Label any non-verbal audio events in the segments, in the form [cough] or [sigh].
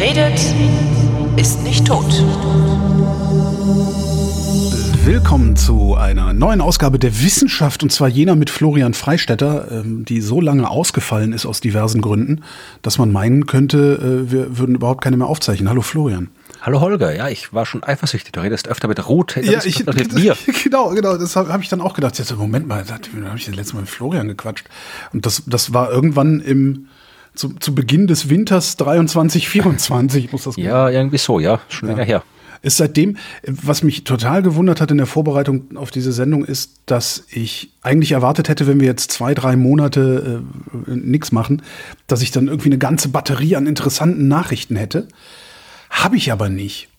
Redet, ist nicht tot. Willkommen zu einer neuen Ausgabe der Wissenschaft und zwar jener mit Florian Freistetter, ähm, die so lange ausgefallen ist aus diversen Gründen, dass man meinen könnte, äh, wir würden überhaupt keine mehr aufzeichnen. Hallo Florian. Hallo Holger, ja, ich war schon eifersüchtig. Du redest öfter mit Ruth, ja, ich, mit [laughs] mir. Genau, genau, das habe hab ich dann auch gedacht. Jetzt, Moment mal, da habe ich das letzte Mal mit Florian gequatscht. Und das, das war irgendwann im zu, zu Beginn des Winters 23, 24 muss das Ja, irgendwie so, ja, schon ja. länger her. Ist seitdem, was mich total gewundert hat in der Vorbereitung auf diese Sendung, ist, dass ich eigentlich erwartet hätte, wenn wir jetzt zwei, drei Monate äh, nichts machen, dass ich dann irgendwie eine ganze Batterie an interessanten Nachrichten hätte. Habe ich aber nicht.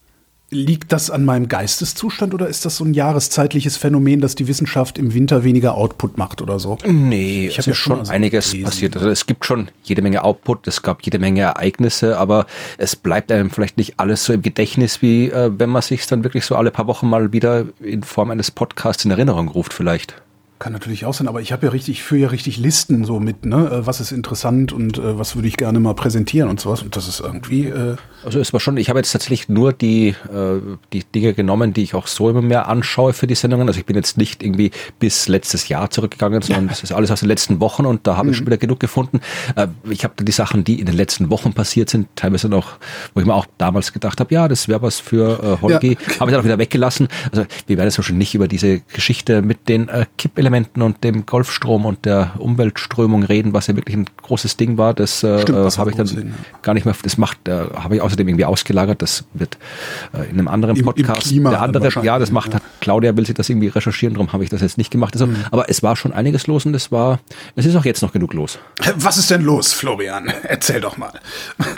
Liegt das an meinem Geisteszustand oder ist das so ein jahreszeitliches Phänomen, dass die Wissenschaft im Winter weniger Output macht oder so? Nee, ich habe ja schon einiges gelesen. passiert. Also es gibt schon jede Menge Output, es gab jede Menge Ereignisse, aber es bleibt einem vielleicht nicht alles so im Gedächtnis, wie äh, wenn man sich dann wirklich so alle paar Wochen mal wieder in Form eines Podcasts in Erinnerung ruft vielleicht. Kann natürlich auch sein, aber ich habe ja richtig, führe ja richtig Listen so mit, ne, äh, was ist interessant und äh, was würde ich gerne mal präsentieren und sowas. Und das ist irgendwie. Äh also es war schon, ich habe jetzt tatsächlich nur die, äh, die Dinge genommen, die ich auch so immer mehr anschaue für die Sendungen. Also ich bin jetzt nicht irgendwie bis letztes Jahr zurückgegangen, sondern das ist alles aus den letzten Wochen und da habe ich mhm. schon wieder genug gefunden. Äh, ich habe die Sachen, die in den letzten Wochen passiert sind, teilweise noch, wo ich mir auch damals gedacht habe, ja, das wäre was für äh, Holgi, ja. habe ich dann auch wieder weggelassen. Also wir werden jetzt schon nicht über diese Geschichte mit den äh, Kippelementen Elementen und dem Golfstrom und der Umweltströmung reden, was ja wirklich ein großes Ding war. Das äh, habe ich dann Sinn, ja. gar nicht mehr, das macht, äh, habe ich außerdem irgendwie ausgelagert. Das wird äh, in einem anderen Im, Podcast. Im der andere, ja, das macht, ja. Claudia will sich das irgendwie recherchieren, darum habe ich das jetzt nicht gemacht. Also, mhm. Aber es war schon einiges los und es war, es ist auch jetzt noch genug los. Was ist denn los, Florian? [laughs] Erzähl doch mal.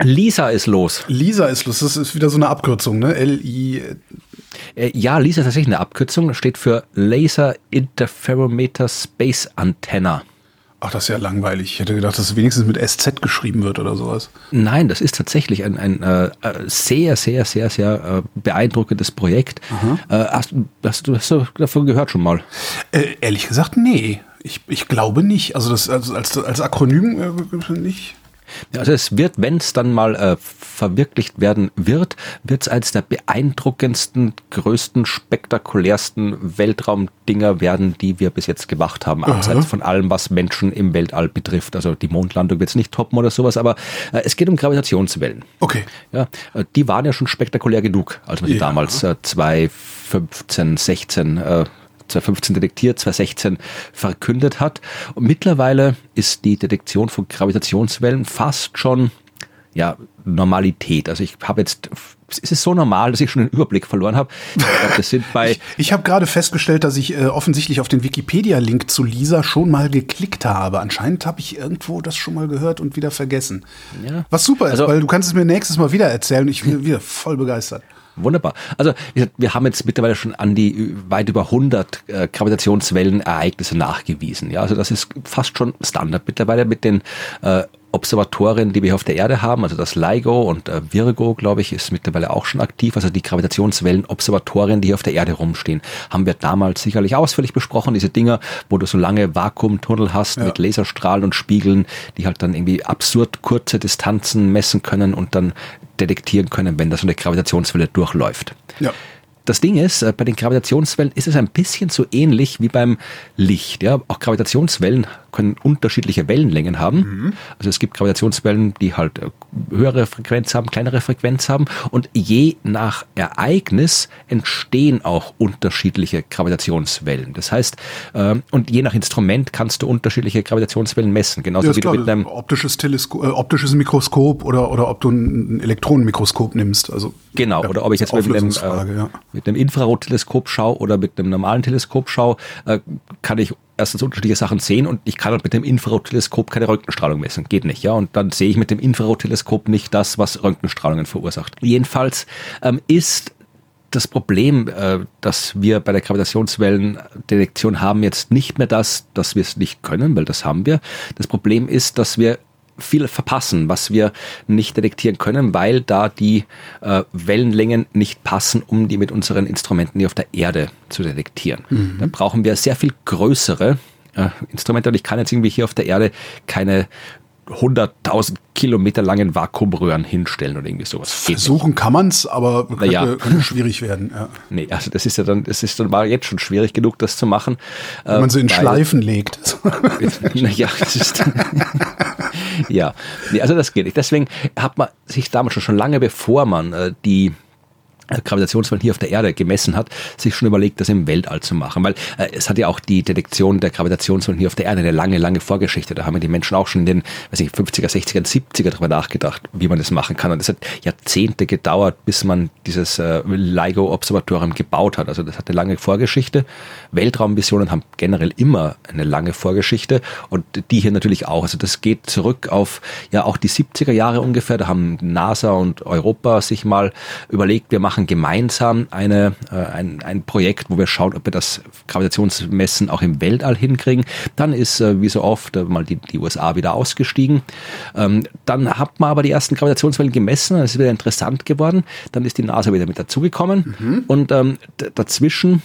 Lisa ist los. Lisa ist los. Das ist wieder so eine Abkürzung, ne? L-I äh, ja, LISA ist tatsächlich eine Abkürzung, steht für Laser Interferometer Space Antenna. Ach, das ist ja langweilig. Ich hätte gedacht, dass es wenigstens mit SZ geschrieben wird oder sowas. Nein, das ist tatsächlich ein, ein äh, sehr, sehr, sehr, sehr äh, beeindruckendes Projekt. Äh, hast, hast, du hast du davon gehört schon mal? Äh, ehrlich gesagt, nee. Ich, ich glaube nicht. Also das also als, als Akronym äh, nicht. Also es wird, wenn es dann mal äh, verwirklicht werden wird, wird es als der beeindruckendsten, größten, spektakulärsten Weltraumdinger werden, die wir bis jetzt gemacht haben, Aha. abseits von allem, was Menschen im Weltall betrifft. Also die Mondlandung wird es nicht toppen oder sowas, aber äh, es geht um Gravitationswellen. Okay. Ja, äh, die waren ja schon spektakulär genug, als man sie ja. damals äh, 2015, 16 äh, 2015 detektiert, 2016 verkündet hat. Und mittlerweile ist die Detektion von Gravitationswellen fast schon ja, Normalität. Also ich habe jetzt, es ist so normal, dass ich schon den Überblick verloren habe. Das sind bei [laughs] ich ich habe gerade festgestellt, dass ich äh, offensichtlich auf den Wikipedia-Link zu Lisa schon mal geklickt habe. Anscheinend habe ich irgendwo das schon mal gehört und wieder vergessen. Ja. Was super ist, also, weil du kannst es mir nächstes Mal wieder erzählen. Ich bin wieder voll begeistert. Wunderbar. Also wir haben jetzt mittlerweile schon an die weit über 100 äh, Gravitationswellenereignisse nachgewiesen. Ja, also das ist fast schon Standard mittlerweile mit den äh, Observatorien, die wir auf der Erde haben, also das LIGO und äh, Virgo, glaube ich, ist mittlerweile auch schon aktiv. Also die Gravitationswellen-Observatorien, die hier auf der Erde rumstehen, haben wir damals sicherlich ausführlich besprochen. Diese Dinger, wo du so lange Vakuumtunnel hast ja. mit Laserstrahlen und Spiegeln, die halt dann irgendwie absurd kurze Distanzen messen können und dann detektieren können, wenn da so eine Gravitationswelle durchläuft. Ja. Das Ding ist, äh, bei den Gravitationswellen ist es ein bisschen so ähnlich wie beim Licht. Ja? Auch Gravitationswellen können unterschiedliche Wellenlängen haben. Mhm. Also es gibt Gravitationswellen, die halt äh, höhere Frequenz haben, kleinere Frequenz haben. Und je nach Ereignis entstehen auch unterschiedliche Gravitationswellen. Das heißt, äh, und je nach Instrument kannst du unterschiedliche Gravitationswellen messen. Genauso ja, wie klar, du mit einem optisches, Teleskop, äh, optisches Mikroskop oder, oder ob du ein Elektronenmikroskop nimmst. Also, genau, ja, oder ob ich jetzt mit einem, äh, ja mit einem Infrarotteleskop schaue oder mit einem normalen Teleskop schaue, äh, kann ich erstens unterschiedliche Sachen sehen und ich kann halt mit dem Infrarotteleskop keine Röntgenstrahlung messen. Geht nicht, ja. Und dann sehe ich mit dem Infrarotteleskop nicht das, was Röntgenstrahlungen verursacht. Jedenfalls ähm, ist das Problem, äh, das wir bei der Gravitationswellendetektion haben, jetzt nicht mehr das, dass wir es nicht können, weil das haben wir. Das Problem ist, dass wir viel verpassen, was wir nicht detektieren können, weil da die äh, Wellenlängen nicht passen, um die mit unseren Instrumenten hier auf der Erde zu detektieren. Mhm. Dann brauchen wir sehr viel größere äh, Instrumente und ich kann jetzt irgendwie hier auf der Erde keine 100.000 Kilometer langen Vakuumröhren hinstellen oder irgendwie sowas. Versuchen kann man es, aber könnte, ja. könnte, [laughs] schwierig werden. Ja. Nee, also das ist ja dann, das ist dann war jetzt schon schwierig genug, das zu machen. Wenn man sie in weil, Schleifen legt. [laughs] naja, das ist [laughs] ja, nee, also das geht nicht. Deswegen hat man sich damals schon, schon lange bevor man äh, die Gravitationswellen hier auf der Erde gemessen hat, sich schon überlegt, das im Weltall zu machen. Weil äh, es hat ja auch die Detektion der Gravitationswellen hier auf der Erde eine lange, lange Vorgeschichte. Da haben ja die Menschen auch schon in den weiß ich, 50er, 60er, 70er darüber nachgedacht, wie man das machen kann. Und es hat Jahrzehnte gedauert, bis man dieses äh, LIGO-Observatorium gebaut hat. Also das hat eine lange Vorgeschichte. Weltraummissionen haben generell immer eine lange Vorgeschichte und die hier natürlich auch. Also das geht zurück auf ja auch die 70er Jahre ungefähr. Da haben NASA und Europa sich mal überlegt, wir machen machen gemeinsam eine, äh, ein, ein Projekt, wo wir schauen, ob wir das Gravitationsmessen auch im Weltall hinkriegen. Dann ist, äh, wie so oft, äh, mal die, die USA wieder ausgestiegen. Ähm, dann hat man aber die ersten Gravitationswellen gemessen, dann ist es wieder interessant geworden. Dann ist die NASA wieder mit dazugekommen mhm. und ähm, dazwischen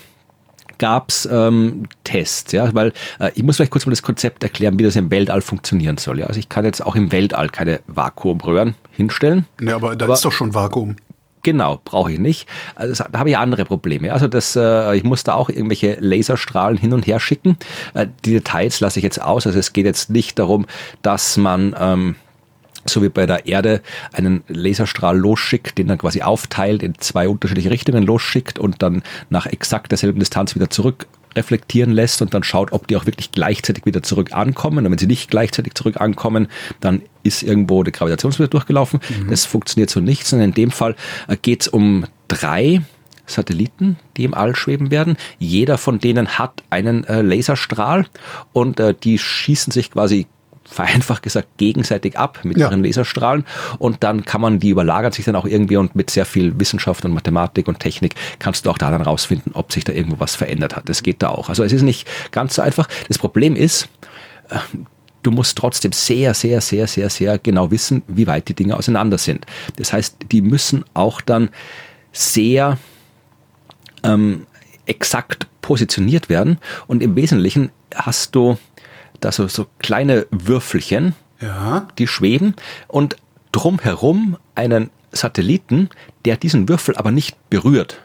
gab's ähm, Tests, ja, weil äh, ich muss vielleicht kurz mal das Konzept erklären, wie das im Weltall funktionieren soll. Ja, also ich kann jetzt auch im Weltall keine Vakuumröhren hinstellen. Ne, aber da aber, ist doch schon Vakuum. Genau, brauche ich nicht. Also da habe ich andere Probleme. Also das, äh, ich muss da auch irgendwelche Laserstrahlen hin und her schicken. Äh, die Details lasse ich jetzt aus. Also es geht jetzt nicht darum, dass man ähm, so wie bei der Erde einen Laserstrahl losschickt, den dann quasi aufteilt, in zwei unterschiedliche Richtungen losschickt und dann nach exakt derselben Distanz wieder zurück reflektieren lässt und dann schaut, ob die auch wirklich gleichzeitig wieder zurück ankommen. Und wenn sie nicht gleichzeitig zurück ankommen, dann ist irgendwo die Gravitationswelle durchgelaufen. Mhm. Das funktioniert so nicht, sondern in dem Fall äh, geht es um drei Satelliten, die im All schweben werden. Jeder von denen hat einen äh, Laserstrahl und äh, die schießen sich quasi vereinfacht gesagt gegenseitig ab mit ja. ihren Laserstrahlen und dann kann man, die überlagern sich dann auch irgendwie und mit sehr viel Wissenschaft und Mathematik und Technik kannst du auch da dann rausfinden, ob sich da irgendwo was verändert hat. Das geht da auch. Also es ist nicht ganz so einfach. Das Problem ist, äh, du musst trotzdem sehr, sehr, sehr, sehr, sehr genau wissen, wie weit die Dinge auseinander sind. Das heißt, die müssen auch dann sehr ähm, exakt positioniert werden und im Wesentlichen hast du da so, so kleine Würfelchen, ja. die schweben und drumherum einen Satelliten, der diesen Würfel aber nicht berührt.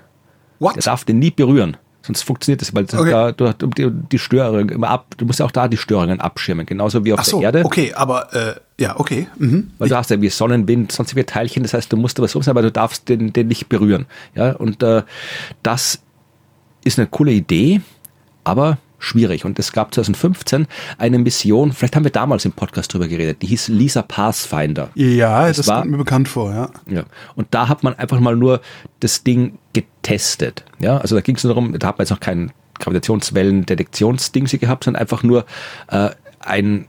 What? Der darf den nie berühren. Sonst funktioniert das, weil okay. da, du, die, die Störungen immer ab, du musst ja auch da die Störungen abschirmen, genauso wie auf Ach so, der Erde. Okay, aber äh, ja, okay. Mhm. Weil du hast ja wie Sonnenwind, sonstige Teilchen, das heißt, du musst was umsetzen, aber du darfst den, den nicht berühren. Ja, und äh, das ist eine coole Idee, aber schwierig. Und es gab 2015 eine Mission, vielleicht haben wir damals im Podcast drüber geredet, die hieß Lisa Pathfinder. Ja, das, das war, kommt mir bekannt vor, ja. ja. Und da hat man einfach mal nur das Ding getestet. Ja, also da ging es nur darum, da hat man jetzt noch keinen Gravitationswellen-Detektionsding gehabt, sondern einfach nur äh, ein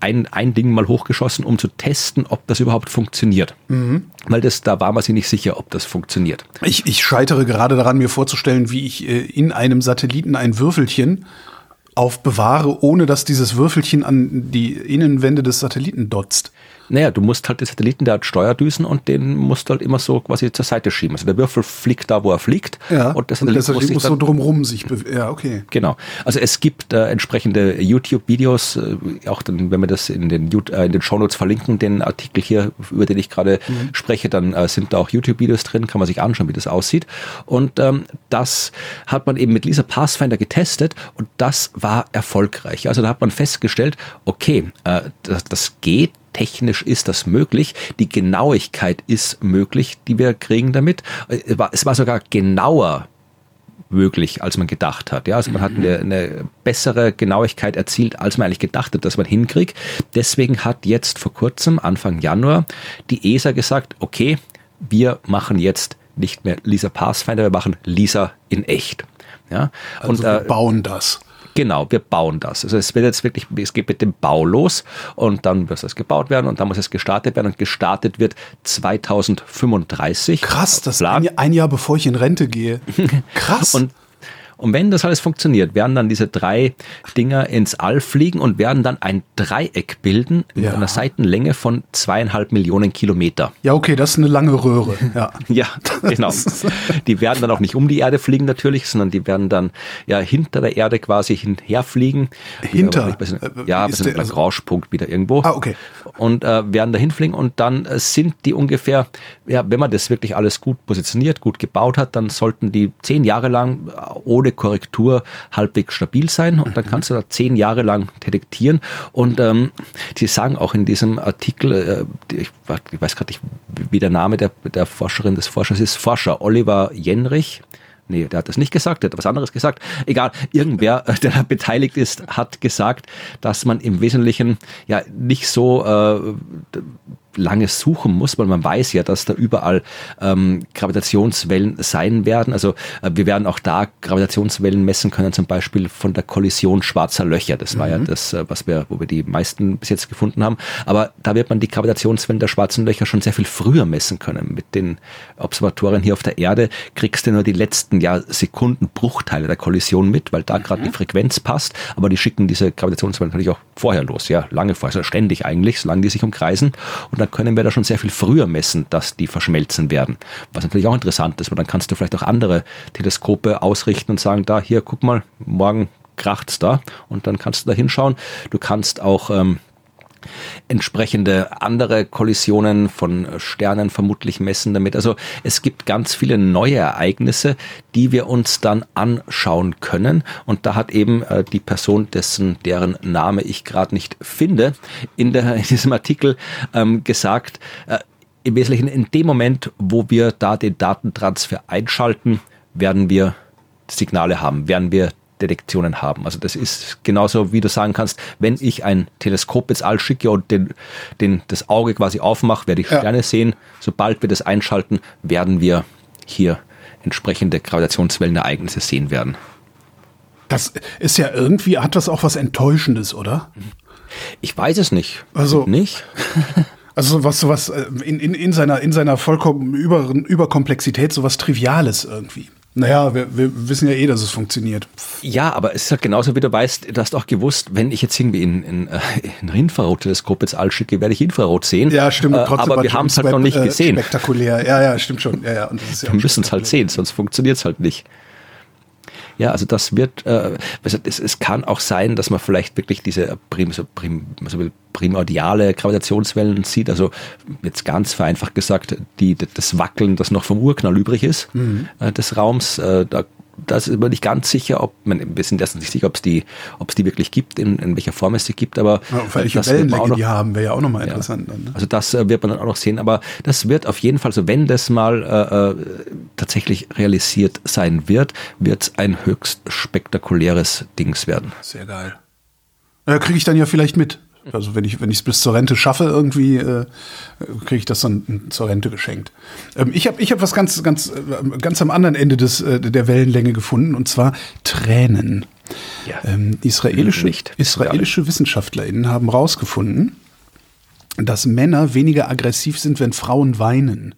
ein, ein Ding mal hochgeschossen, um zu testen, ob das überhaupt funktioniert. Mhm. Weil das, da war man sich nicht sicher, ob das funktioniert. Ich, ich scheitere gerade daran, mir vorzustellen, wie ich äh, in einem Satelliten ein Würfelchen aufbewahre, ohne dass dieses Würfelchen an die Innenwände des Satelliten dotzt. Naja, du musst halt den Satelliten, der hat Steuerdüsen und den musst du halt immer so quasi zur Seite schieben. Also der Würfel fliegt da, wo er fliegt. Ja, und der Satellit, und der Satellit muss, muss so drumrum sich bewegen. Ja, okay. Genau. Also es gibt äh, entsprechende YouTube-Videos, äh, auch dann, wenn wir das in den, äh, in den Shownotes verlinken, den Artikel hier, über den ich gerade mhm. spreche, dann äh, sind da auch YouTube-Videos drin, kann man sich anschauen, wie das aussieht. Und ähm, das hat man eben mit Lisa Pathfinder getestet und das war erfolgreich. Also da hat man festgestellt, okay, äh, das, das geht, technisch ist das möglich. Die Genauigkeit ist möglich, die wir kriegen damit. Es war sogar genauer möglich, als man gedacht hat. Ja, also man hat eine, eine, bessere Genauigkeit erzielt, als man eigentlich gedacht hat, dass man hinkriegt. Deswegen hat jetzt vor kurzem, Anfang Januar, die ESA gesagt, okay, wir machen jetzt nicht mehr Lisa Pathfinder, wir machen Lisa in echt. Ja, also und, wir äh, bauen das. Genau, wir bauen das. Also es wird jetzt wirklich, es geht mit dem Bau los und dann muss das gebaut werden und dann muss es gestartet werden und gestartet wird 2035. Krass, das ist ein, ein Jahr bevor ich in Rente gehe. [laughs] Krass. und Und wenn das alles funktioniert, werden dann diese drei Dinger ins All fliegen und werden dann ein Dreieck bilden mit Ja. einer Seitenlänge von zweieinhalb Millionen Kilometer. Ja, okay, das ist eine lange Röhre. [laughs] Ja. Ja, genau. Die werden dann auch nicht um die Erde fliegen natürlich, sondern die werden dann ja hinter der Erde quasi hinherfliegen. Hinter? Ja, Äh, ja, bis also- Rauschpunkt wieder irgendwo. Ah, okay. Und äh, werden dahin fliegen und dann äh, sind die ungefähr, ja, wenn man das wirklich alles gut positioniert, gut gebaut hat, dann sollten die zehn Jahre lang äh, ohne Korrektur halbwegs stabil sein und dann kannst du da zehn Jahre lang detektieren. Und ähm, die sagen auch in diesem Artikel, äh, ich weiß gerade nicht, wie der Name der, der Forscherin des Forschers ist, Forscher Oliver Jenrich. Nee, der hat das nicht gesagt, der hat was anderes gesagt. Egal, irgendwer, äh, der da beteiligt ist, hat gesagt, dass man im Wesentlichen ja nicht so äh, lange suchen muss, weil man weiß ja, dass da überall ähm, Gravitationswellen sein werden. Also äh, wir werden auch da Gravitationswellen messen können, zum Beispiel von der Kollision schwarzer Löcher. Das war ja das, äh, was wir, wo wir die meisten bis jetzt gefunden haben. Aber da wird man die Gravitationswellen der schwarzen Löcher schon sehr viel früher messen können. Mit den Observatorien hier auf der Erde kriegst du nur die letzten ja, Sekundenbruchteile der Kollision mit, weil da gerade die Frequenz passt. Aber die schicken diese Gravitationswellen natürlich auch vorher los, ja, lange vorher, also ständig eigentlich, solange die sich umkreisen. Und dann können wir da schon sehr viel früher messen, dass die verschmelzen werden. Was natürlich auch interessant ist, weil dann kannst du vielleicht auch andere Teleskope ausrichten und sagen, da, hier, guck mal, morgen kracht's da. Und dann kannst du da hinschauen. Du kannst auch ähm, entsprechende andere Kollisionen von Sternen vermutlich messen damit. Also es gibt ganz viele neue Ereignisse, die wir uns dann anschauen können. Und da hat eben äh, die Person, dessen deren Name ich gerade nicht finde, in, der, in diesem Artikel ähm, gesagt, äh, im Wesentlichen in dem Moment, wo wir da den Datentransfer einschalten, werden wir Signale haben, werden wir Detektionen haben. Also das ist genauso, wie du sagen kannst, wenn ich ein Teleskop ins All schicke und den, den, das Auge quasi aufmache, werde ich Ja. Sterne sehen. Sobald wir das einschalten, werden wir hier entsprechende Gravitationswellenereignisse sehen werden. Das ist ja irgendwie, hat das auch was Enttäuschendes, oder? Ich weiß es nicht. Also- nicht? [laughs] Also was sowas äh, in, in, in seiner in seiner vollkommen über, Überkomplexität sowas Triviales irgendwie. Naja, wir, wir wissen ja eh, dass es funktioniert. Ja, aber es ist halt genauso, wie du weißt, du hast auch gewusst, wenn ich jetzt irgendwie in, in, äh, ein Infrarotteleskop ins All schicke, werde ich Infrarot sehen. Ja, stimmt. Äh, Trotzdem aber wir haben es halt noch nicht äh, gesehen. Spektakulär. Ja, ja, stimmt schon. Ja, ja. Und das ist ja Wir müssen es halt sehen, sonst funktioniert es halt nicht. Ja, also das wird, äh, also es, es kann auch sein, dass man vielleicht wirklich diese prim, so prim, so primordiale Gravitationswellen sieht, also jetzt ganz vereinfacht gesagt, die, das Wackeln, das noch vom Urknall übrig ist, äh, des Raums, äh, da da ist man nicht ganz sicher, ob man, wir sind erstens nicht sicher, ob es die, ob es die wirklich gibt, in, in welcher Form es sie gibt, aber Ja, welche Wellenlänge noch- die haben, wäre ja auch nochmal ja. interessant. Dann, ne? Also das äh, wird man dann auch noch sehen, aber das wird auf jeden Fall, so wenn das mal äh, äh, tatsächlich realisiert sein wird, wird es ein höchst spektakuläres Dings werden. Sehr geil. Ja, kriege ich dann ja vielleicht mit. Also wenn ich wenn ich es bis zur Rente schaffe, irgendwie äh, kriege ich das dann zur Rente geschenkt. Ähm, ich habe ich hab was ganz ganz äh, ganz am anderen Ende des äh, der Wellenlänge gefunden und zwar Tränen. Ja. Ähm, israelische Nicht. israelische WissenschaftlerInnen haben herausgefunden, dass Männer weniger aggressiv sind, wenn Frauen weinen.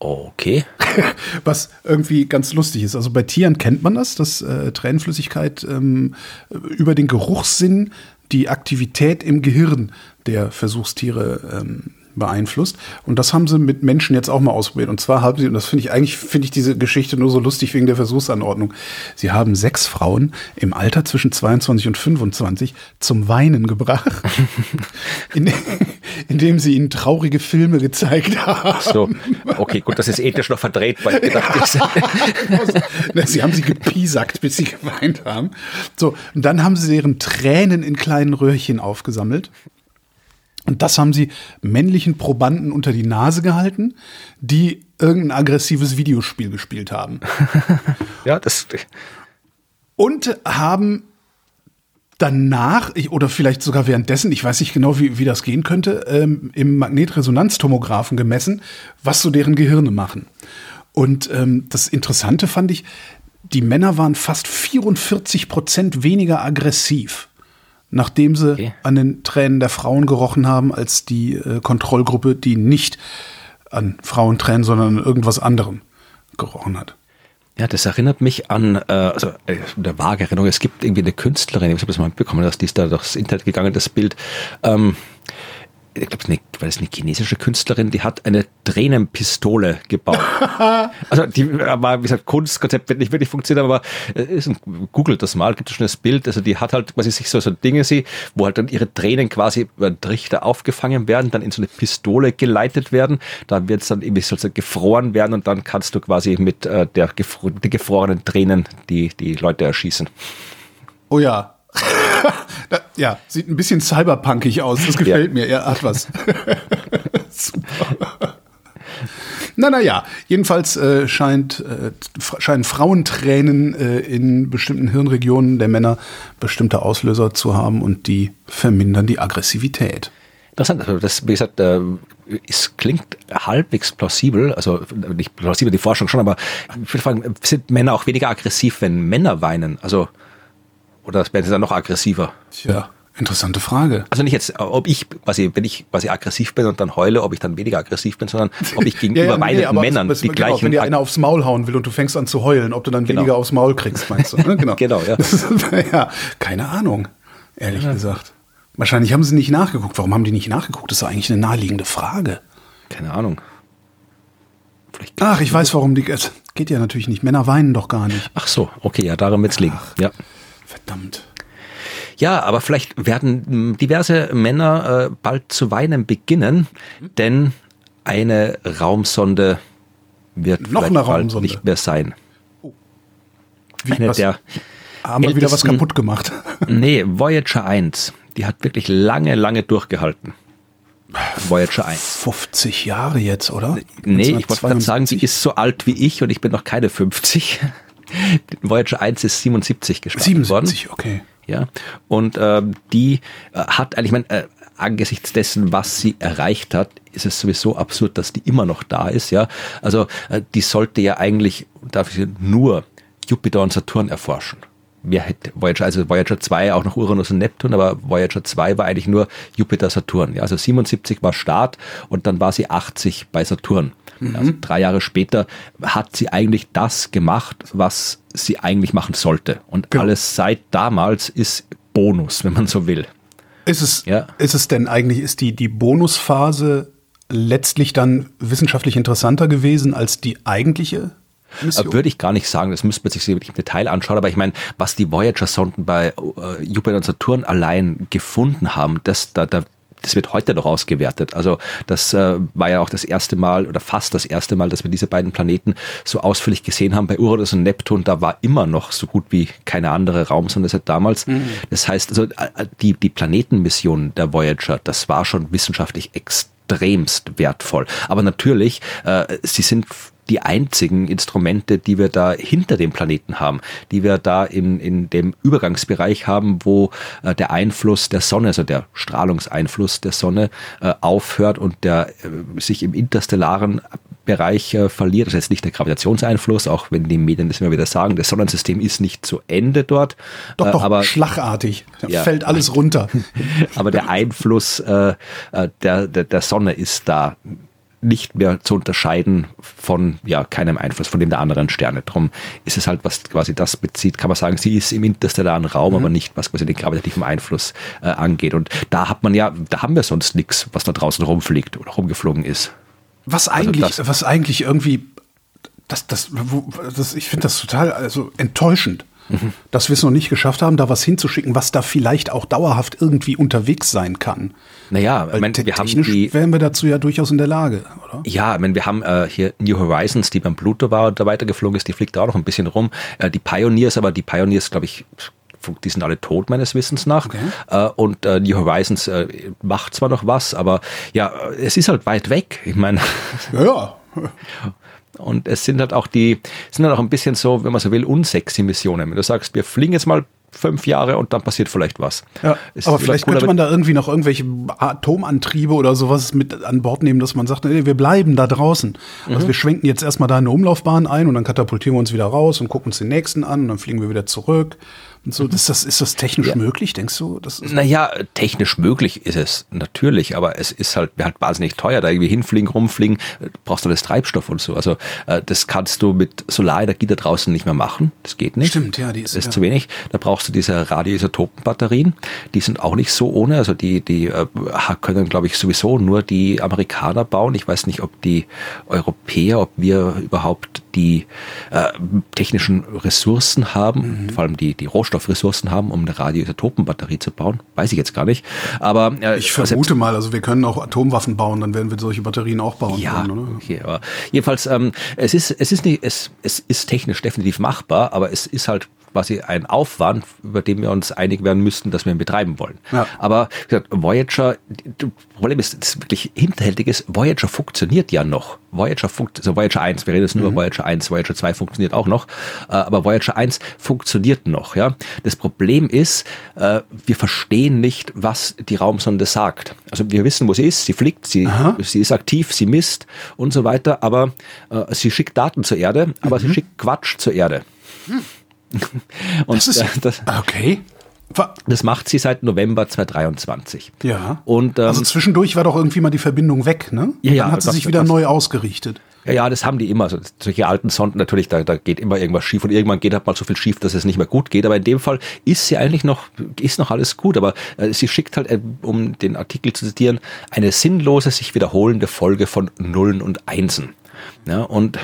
Okay. [laughs] Was irgendwie ganz lustig ist. Also bei Tieren kennt man das, dass äh, Tränenflüssigkeit ähm, über den Geruchssinn die Aktivität im Gehirn der Versuchstiere ähm, beeinflusst. Und das haben sie mit Menschen jetzt auch mal ausprobiert. Und zwar haben sie, und das finde ich eigentlich, finde ich diese Geschichte nur so lustig wegen der Versuchsanordnung. Sie haben sechs Frauen im Alter zwischen 22 und 25 zum Weinen gebracht, [laughs] in, indem sie ihnen traurige Filme gezeigt haben. So, okay, gut, das ist ethisch noch verdreht, weil ich gedacht, Na, Sie haben sie gepiesackt, bis sie geweint haben. So, und dann haben sie deren Tränen in kleinen Röhrchen aufgesammelt. Und das haben sie männlichen Probanden unter die Nase gehalten, die irgendein aggressives Videospiel gespielt haben. [laughs] ja, das, Und haben danach, oder vielleicht sogar währenddessen, ich weiß nicht genau, wie, wie das gehen könnte, ähm, im Magnetresonanztomographen gemessen, was so deren Gehirne machen. Und ähm, das Interessante fand ich, die Männer waren fast 44 Prozent weniger aggressiv, nachdem sie Okay. an den Tränen der Frauen gerochen haben, als die äh, Kontrollgruppe, die nicht an Frauentränen, sondern an irgendwas anderem gerochen hat. Ja, das erinnert mich an, äh, also äh, der vage Erinnerung, es gibt irgendwie eine Künstlerin, ich habe das mal mitbekommen, dass die ist da durchs Internet gegangen, das Bild. Ähm, ich glaube, war das eine chinesische Künstlerin, die hat eine Tränenpistole gebaut. [laughs] also die war, wie gesagt, Kunstkonzept wird nicht wirklich funktionieren, aber äh, googelt das mal, gibt es schon das Bild, also die hat halt quasi sich so, so Dinge sie, wo halt dann ihre Tränen quasi über den Trichter aufgefangen werden, dann in so eine Pistole geleitet werden, da wird es dann irgendwie so, gefroren werden und dann kannst du quasi mit äh, der gefro den gefrorenen Tränen die, die Leute erschießen. Oh ja, ja, sieht ein bisschen cyberpunkig aus. Das gefällt ja. mir. Er hat was. [laughs] Super. Na, na ja, jedenfalls äh, scheint, äh, scheinen Frauentränen äh, in bestimmten Hirnregionen der Männer bestimmte Auslöser zu haben und die vermindern die Aggressivität. Interessant, also das, wie gesagt, äh, es klingt halbwegs plausibel, also nicht plausibel die Forschung schon, aber ich würde fragen, sind Männer auch weniger aggressiv, wenn Männer weinen? Also oder werden sie dann noch aggressiver? Tja, interessante Frage. Also nicht jetzt, ob ich quasi, wenn ich quasi aggressiv bin und dann heule, ob ich dann weniger aggressiv bin, sondern ob ich [laughs] gegenüber ja, ja, weinenden nee, Männern was, die genau, gleichen. Wenn dir einer aufs Maul hauen will und du fängst an zu heulen, ob du dann genau. weniger aufs Maul kriegst, meinst du? Ne? [laughs] Genau. genau, ja. [laughs] ja. Keine Ahnung, ehrlich ja. gesagt. Wahrscheinlich haben sie nicht nachgeguckt. Warum haben die nicht nachgeguckt? Das ist eigentlich eine naheliegende Frage. Keine Ahnung. Ach, ich weiß, warum die. Es geht ja natürlich nicht. Männer weinen doch gar nicht. Ach so, okay, ja, daran wird's liegen. Ja. Verdammt. Ja, aber vielleicht werden hm, diverse Männer äh, bald zu weinen beginnen, denn eine Raumsonde wird noch eine Raumsonde nicht mehr sein. Oh. Wie, eine was? der haben wir wieder was kaputt gemacht? [laughs] nee, Voyager 1, die hat wirklich lange, lange durchgehalten. Voyager 1. 50 Jahre jetzt, oder? Nee, ich wollte gerade sagen, sie ist so alt wie ich und ich bin noch keine 50. Voyager 1 ist 77 gestartet 77, worden. okay. Ja, und äh, die äh, hat eigentlich, mein, äh, angesichts dessen, was sie erreicht hat, ist es sowieso absurd, dass die immer noch da ist. Ja, also äh, die sollte ja eigentlich dafür nur Jupiter und Saturn erforschen. Wer hätte Voyager, also Voyager 2 auch noch Uranus und Neptun, aber Voyager 2 war eigentlich nur Jupiter, Saturn. Ja, also 77 war Start und dann war sie 80 bei Saturn. Mhm. Also drei Jahre später hat sie eigentlich das gemacht, was sie eigentlich machen sollte. Und genau. alles seit damals ist Bonus, wenn man so will. Ist es, ja. ist es denn eigentlich, ist die, die Bonusphase letztlich dann wissenschaftlich interessanter gewesen als die eigentliche Mission? Würde ich gar nicht sagen, das müsste man sich wirklich im Detail anschauen, aber ich meine, was die Voyager-Sonden bei äh, Jupiter und Saturn allein gefunden haben, das, da, da das wird heute noch ausgewertet. Also das äh, war ja auch das erste Mal oder fast das erste Mal, dass wir diese beiden Planeten so ausführlich gesehen haben. Bei Uranus und Neptun, da war immer noch so gut wie keine andere Raumsonde seit damals. Mhm. Das heißt, also äh, die, die Planetenmission der Voyager, das war schon wissenschaftlich extremst wertvoll. Aber natürlich, äh, sie sind die einzigen Instrumente, die wir da hinter dem Planeten haben, die wir da in, in dem Übergangsbereich haben, wo äh, der Einfluss der Sonne, also der Strahlungseinfluss der Sonne äh, aufhört und der äh, sich im interstellaren Bereich äh, verliert. Das ist jetzt nicht der Gravitationseinfluss, auch wenn die Medien das immer wieder sagen, das Sonnensystem ist nicht zu Ende dort. Doch, äh, doch, aber schlagartig. Da ja, fällt alles runter. [laughs] aber der Einfluss äh, äh, der, der, der Sonne ist da nicht mehr zu unterscheiden von ja keinem Einfluss von dem der anderen Sterne. Drum ist es halt, was quasi das bezieht, kann man sagen, sie ist im interstellaren Raum, mhm. aber nicht, was quasi den gravitativen Einfluss äh, angeht. Und da hat man ja, da haben wir sonst nichts, was da draußen rumfliegt oder rumgeflogen ist. Was also eigentlich, also was eigentlich irgendwie, das, das, das ich finde das total also enttäuschend mhm. dass wir es noch nicht geschafft haben, da was hinzuschicken, was da vielleicht auch dauerhaft irgendwie unterwegs sein kann. Naja, ich mein, wir haben die, wären wir dazu ja durchaus in der Lage, oder? Ja, ich mein, wir haben äh, hier New Horizons, die beim Pluto war und da weitergeflogen ist, die fliegt da auch noch ein bisschen rum. Äh, die Pioneers, aber die Pioneers, glaube ich, die sind alle tot meines Wissens nach. Okay. Äh, und äh, New Horizons äh, macht zwar noch was, aber ja, es ist halt weit weg. Ich meine. Ja, ja. [laughs] Und es sind halt auch die, sind halt auch ein bisschen so, wenn man so will, unsexy Missionen. Wenn du sagst, wir fliegen jetzt mal fünf Jahre und dann passiert vielleicht was. Ja, aber vielleicht könnte man da irgendwie noch irgendwelche Atomantriebe oder sowas mit an Bord nehmen, dass man sagt, nee, wir bleiben da draußen. Also mhm. Also wir schwenken jetzt erstmal da eine Umlaufbahn ein und dann katapultieren wir uns wieder raus und gucken uns den nächsten an und dann fliegen wir wieder zurück. Und so, ist das, ist das technisch ja. möglich, denkst du? Das naja, technisch möglich ist es natürlich, aber es ist halt, halt wahnsinnig teuer, da irgendwie hinfliegen, rumfliegen, brauchst du das Treibstoff und so. Also äh, das kannst du mit Solarenergie da draußen nicht mehr machen. Das geht nicht. Stimmt, ja, die ist, das ist ja. zu wenig. Da brauchst du diese Radioisotopenbatterien. Die sind auch nicht so ohne. Also die, die äh, können, glaube ich, sowieso nur die Amerikaner bauen. Ich weiß nicht, ob die Europäer, ob wir überhaupt die äh, technischen Ressourcen haben, mhm. vor allem die, die Rohstoffressourcen haben, um eine Radioisotopenbatterie zu bauen. Weiß ich jetzt gar nicht. Aber äh, ich vermute mal, also wir können auch Atomwaffen bauen, dann werden wir solche Batterien auch bauen ja, können, oder? Okay, aber jedenfalls, ähm, es ist, es ist nicht, es, es ist technisch definitiv machbar, aber es ist halt quasi ein Aufwand, über den wir uns einig werden müssten, dass wir ihn betreiben wollen. Ja. Aber gesagt, Voyager, das Problem ist, das wirklich hinterhältig ist, Voyager funktioniert ja noch. Voyager funkt, also Voyager 1, wir reden jetzt nur mhm. über Voyager 1, Voyager 2 funktioniert auch noch, äh, aber Voyager 1 funktioniert noch, ja. Das Problem ist, äh, wir verstehen nicht, was die Raumsonde sagt. Also wir wissen, wo sie ist, sie fliegt, sie, sie ist aktiv, sie misst und so weiter, aber äh, sie schickt Daten zur Erde, aber mhm. sie schickt Quatsch zur Erde. Mhm. [laughs] Und das ist, das, okay. Das macht sie seit November 2023. Ja. Und, ähm, also zwischendurch war doch irgendwie mal die Verbindung weg, ne? Ja, ja. Dann hat sie sich wieder neu ausgerichtet. Ja, ja, das haben die immer. Also solche alten Sonden natürlich, da, da geht immer irgendwas schief und irgendwann geht halt mal so viel schief, dass es nicht mehr gut geht. Aber in dem Fall ist sie eigentlich noch, ist noch alles gut. Aber äh, sie schickt halt, äh, um den Artikel zu zitieren, eine sinnlose, sich wiederholende Folge von Nullen und Einsen. Ja, und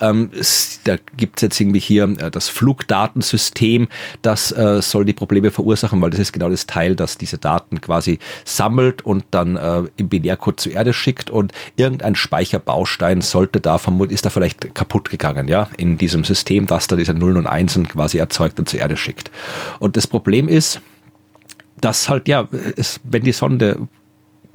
ähm, es, da gibt es jetzt irgendwie hier äh, das Flugdatensystem, das äh, soll die Probleme verursachen, weil das ist genau das Teil, das diese Daten quasi sammelt und dann äh, im Binärcode zur Erde schickt und irgendein Speicherbaustein sollte da vermutlich, ist da vielleicht kaputt gegangen, ja, in diesem System, das da diese Nullen und Einsen quasi erzeugt und zur Erde schickt. Und das Problem ist, dass halt, ja, es, wenn die Sonde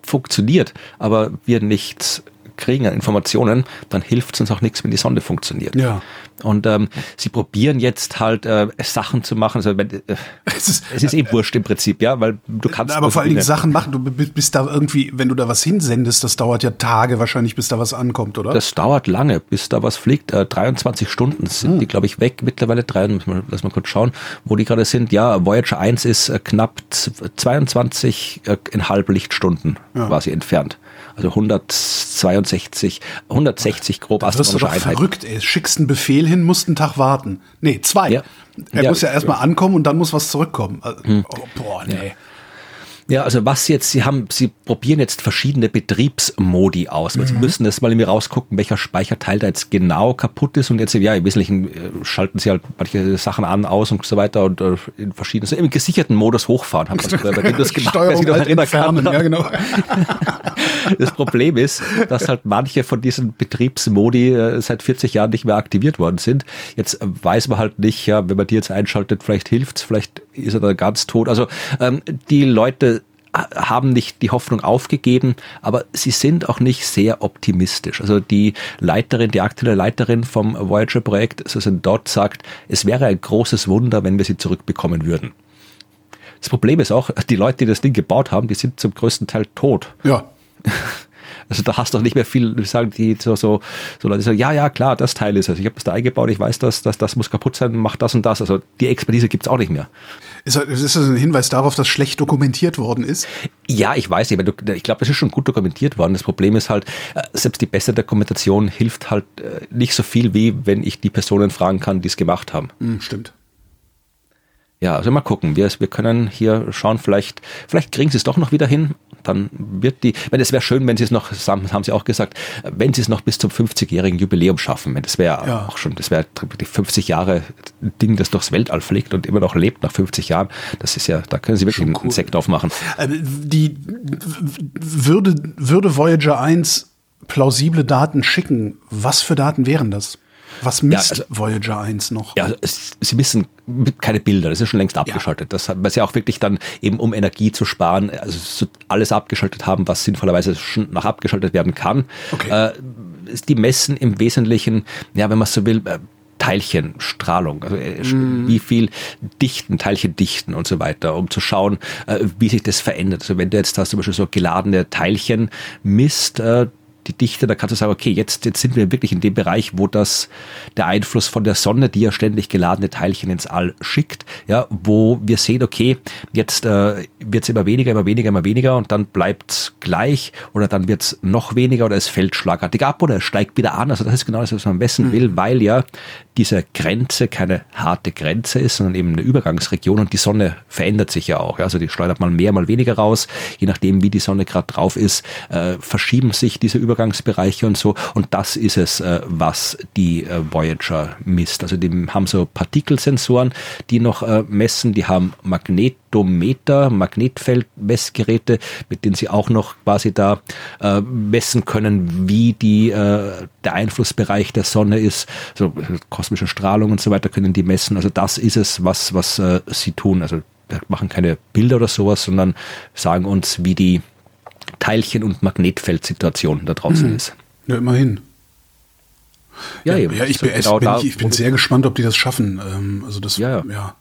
funktioniert, aber wir nichts kriegen an Informationen, dann hilft es uns auch nichts, wenn die Sonde funktioniert. Ja. Und ähm, sie probieren jetzt halt äh, Sachen zu machen. Also, äh, [laughs] es, ist, es ist eh wurscht im Prinzip, ja, weil du kannst. Aber vor allen Dingen Sachen machen. Du bist da irgendwie, wenn du da was hinsendest, das dauert ja Tage wahrscheinlich, bis da was ankommt, oder? Das dauert lange, bis da was fliegt. Äh, 23 Stunden sind hm. die, glaube ich, weg mittlerweile. Drei, lass mal kurz schauen, wo die gerade sind. Ja, Voyager 1 ist äh, knapp 22,5 äh, Lichtstunden ja. quasi entfernt. Also 162, 160 grob das astronomische Einheiten. verrückt, ey. Schickst einen Befehl hin, musst einen Tag warten. Nee, zwei. Ja. Er ja, muss ja erstmal ankommen und dann muss was zurückkommen. Also, hm. oh, boah, nee. Ja. Also was jetzt, Sie haben, Sie probieren jetzt verschiedene Betriebsmodi aus. Mhm. Sie müssen das mal irgendwie rausgucken, welcher Speicherteil da jetzt genau kaputt ist. Und jetzt, ja, im Wesentlichen äh, schalten Sie halt manche Sachen an, aus und so weiter und äh, in verschiedenen, so im gesicherten Modus hochfahren. Haben wir [laughs] bei Windows gemacht, Steuerung halt entfernen, ja, genau. [laughs] das Problem ist, dass halt manche von diesen Betriebsmodi äh, seit 40 Jahren nicht mehr aktiviert worden sind. Jetzt weiß man halt nicht, ja, wenn man die jetzt einschaltet, vielleicht hilft's, vielleicht ist er dann ganz tot. Also ähm, die Leute haben nicht die Hoffnung aufgegeben, aber sie sind auch nicht sehr optimistisch. Also die Leiterin, die aktuelle Leiterin vom Voyager-Projekt, Susan Dodd, sagt, es wäre ein großes Wunder, wenn wir sie zurückbekommen würden. Das Problem ist auch, die Leute, die das Ding gebaut haben, die sind zum größten Teil tot. Ja. [laughs] Also da hast du auch nicht mehr viel, sagen die so, so, so Leute sagen, ja, ja, klar, das Teil ist es. Ich habe das da eingebaut, ich weiß das, das, das muss kaputt sein, mach das und das. Also die Expertise gibt's auch nicht mehr. Ist, ist das ein Hinweis darauf, dass schlecht dokumentiert worden ist? Ja, ich weiß nicht, ich glaube, das ist schon gut dokumentiert worden. Das Problem ist halt, äh, selbst die beste Dokumentation hilft halt äh, nicht so viel, wie wenn ich die Personen fragen kann, die es gemacht haben. Hm, stimmt. Ja, also mal gucken. Wir, wir können hier schauen, vielleicht, vielleicht kriegen sie es doch noch wieder hin. Dann wird die, wenn es wäre schön, wenn sie es noch, haben sie auch gesagt, wenn sie es noch bis zum 50-jährigen Jubiläum schaffen. Das wäre ja. auch schon, das wäre die 50 Jahre Ding, das durchs Weltall fliegt und immer noch lebt nach 50 Jahren. Das ist ja, da können sie wirklich cool. einen Sekt aufmachen. Äh, die würde, würde Voyager 1 plausible Daten schicken. Was für Daten wären das? Was misst ja, also, Voyager 1 noch? Ja, es, sie missen keine Bilder, das ist schon längst abgeschaltet. Ja. Das weil sie auch wirklich dann eben um Energie zu sparen, also alles abgeschaltet haben, was sinnvollerweise schon noch abgeschaltet werden kann. Okay. Äh, die messen im Wesentlichen, ja, wenn man so will, äh, Teilchenstrahlung, also mm. wie viel Dichten, Teilchendichten und so weiter, um zu schauen, äh, wie sich das verändert. Also wenn du jetzt hast zum Beispiel so geladene Teilchen misst, äh, die Dichte, da kannst du sagen, okay, jetzt, jetzt sind wir wirklich in dem Bereich, wo das der Einfluss von der Sonne, die ja ständig geladene Teilchen ins All schickt, ja, wo wir sehen, okay, jetzt äh, wird es immer weniger, immer weniger, immer weniger und dann bleibt es gleich oder dann wird es noch weniger oder es fällt schlagartig ab oder es steigt wieder an. Also das ist genau das, was man messen mhm. will, weil ja diese Grenze keine harte Grenze ist, sondern eben eine Übergangsregion und die Sonne verändert sich ja auch. Also die schleudert mal mehr, mal weniger raus, je nachdem, wie die Sonne gerade drauf ist, äh, verschieben sich diese Übergangsbereiche und so. Und das ist es, äh, was die äh, Voyager misst. Also die haben so Partikelsensoren, die noch äh, messen, die haben Magnetometer, Magnetfeldmessgeräte, mit denen sie auch noch quasi da äh, messen können, wie die, äh, der Einflussbereich der Sonne ist. So kosmische Strahlung und so weiter können die messen. Also das ist es, was, was äh, sie tun. Also machen keine Bilder oder sowas, sondern sagen uns, wie die Teilchen- und Magnetfeldsituation da draußen mhm. ist. Ja, immerhin. Ja, ja, ja ich, bin, genau bin, ich, ich bin sehr gespannt, ob die das schaffen. Ähm, also das, ja. ja.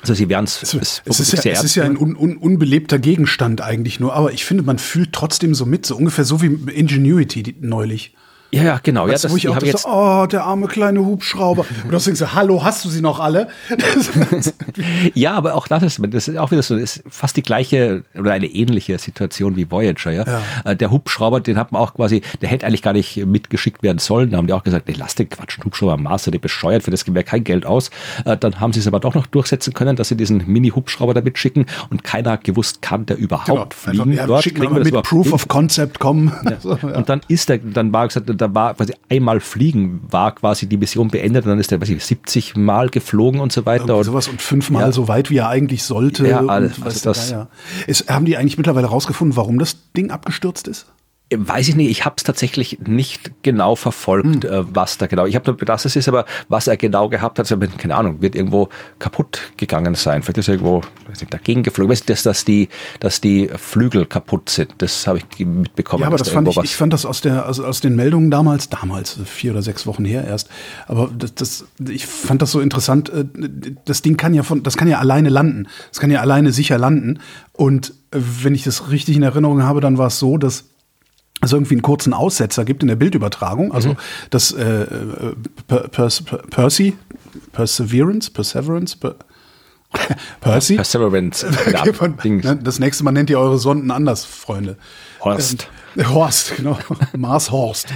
Also sie werden es. Es, es, ist ja, es ist ja ein un, un, unbelebter Gegenstand eigentlich nur, aber ich finde, man fühlt trotzdem so mit, so ungefähr so wie Ingenuity neulich. Ja, ja, genau. Ja, das, wo ich auch jetzt so, oh, der arme kleine Hubschrauber. Und denkst so, hallo, hast du sie noch alle? [laughs] ja, aber auch das ist, das ist auch wieder so, das ist fast die gleiche oder eine ähnliche Situation wie Voyager, ja. ja. Äh, der Hubschrauber, den hat man auch quasi, der hätte eigentlich gar nicht mitgeschickt werden sollen. Da haben die auch gesagt, nee, lass den Quatsch, Hubschrauber am Mars, der bescheuert, für das geben wir kein Geld aus. Äh, dann haben sie es aber doch noch durchsetzen können, dass sie diesen Mini-Hubschrauber damit schicken und keiner hat gewusst, kann der überhaupt genau. fliegen Einfach, ja, dort? Schicken wir mit Proof hin? of Concept kommen. [laughs] Ja. und dann ist der, dann war gesagt, da war quasi einmal fliegen war quasi die Mission beendet und dann ist er, weiß ich, 70 Mal geflogen und so weiter. Irgendwie und sowas und fünfmal ja. so weit, wie er eigentlich sollte. Ja, alles. Also das, ja. Ist, haben die eigentlich mittlerweile rausgefunden, warum das Ding abgestürzt ist? Weiß ich nicht, ich habe es tatsächlich nicht genau verfolgt, hm. äh, was da genau. Ich habe das ist aber, was er genau gehabt hat, also, keine Ahnung, wird irgendwo kaputt gegangen sein. Vielleicht ist er irgendwo nicht, dagegen geflogen. Weißt du, dass, dass, die, dass die Flügel kaputt sind, das habe ich mitbekommen. Ja, aber das fand ich, ich fand das aus, der, also aus den Meldungen damals, damals, vier oder sechs Wochen her erst, aber das, das, ich fand das so interessant, äh, das Ding kann ja von, das kann ja alleine landen. Das kann ja alleine sicher landen. Und äh, wenn ich das richtig in Erinnerung habe, dann war es so, dass es irgendwie einen kurzen Aussetzer gibt in der Bildübertragung. Also mhm. das äh, per, per, per, Percy, Perseverance, Perseverance, per, [laughs] Percy. Perseverance. [laughs] Ne, das nächste Mal nennt ihr eure Sonden anders, Freunde. Horst. Äh, Horst, genau. [laughs] Mars Horst.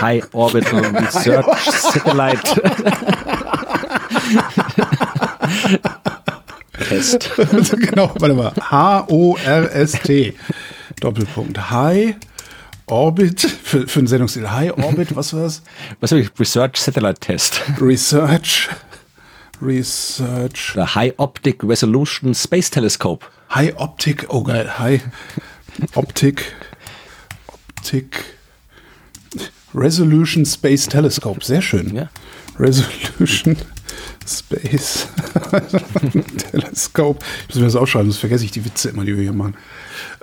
High Orbital Research Satellite. Test. genau, warte mal. H-O-R-S-T. Doppelpunkt. High Orbit, [laughs] für, für einen Sendungsstil. High Orbit, was war das? Was habe ich? Research Satellite Test. Research. Research. The High Optic Resolution Space Telescope. High Optic, oh geil. High Optic. Optic. Resolution Space Telescope. Sehr schön. Ja. Resolution Space [laughs] Telescope. Ich muss mir das aufschreiben, sonst vergesse ich die Witze immer, die wir hier machen.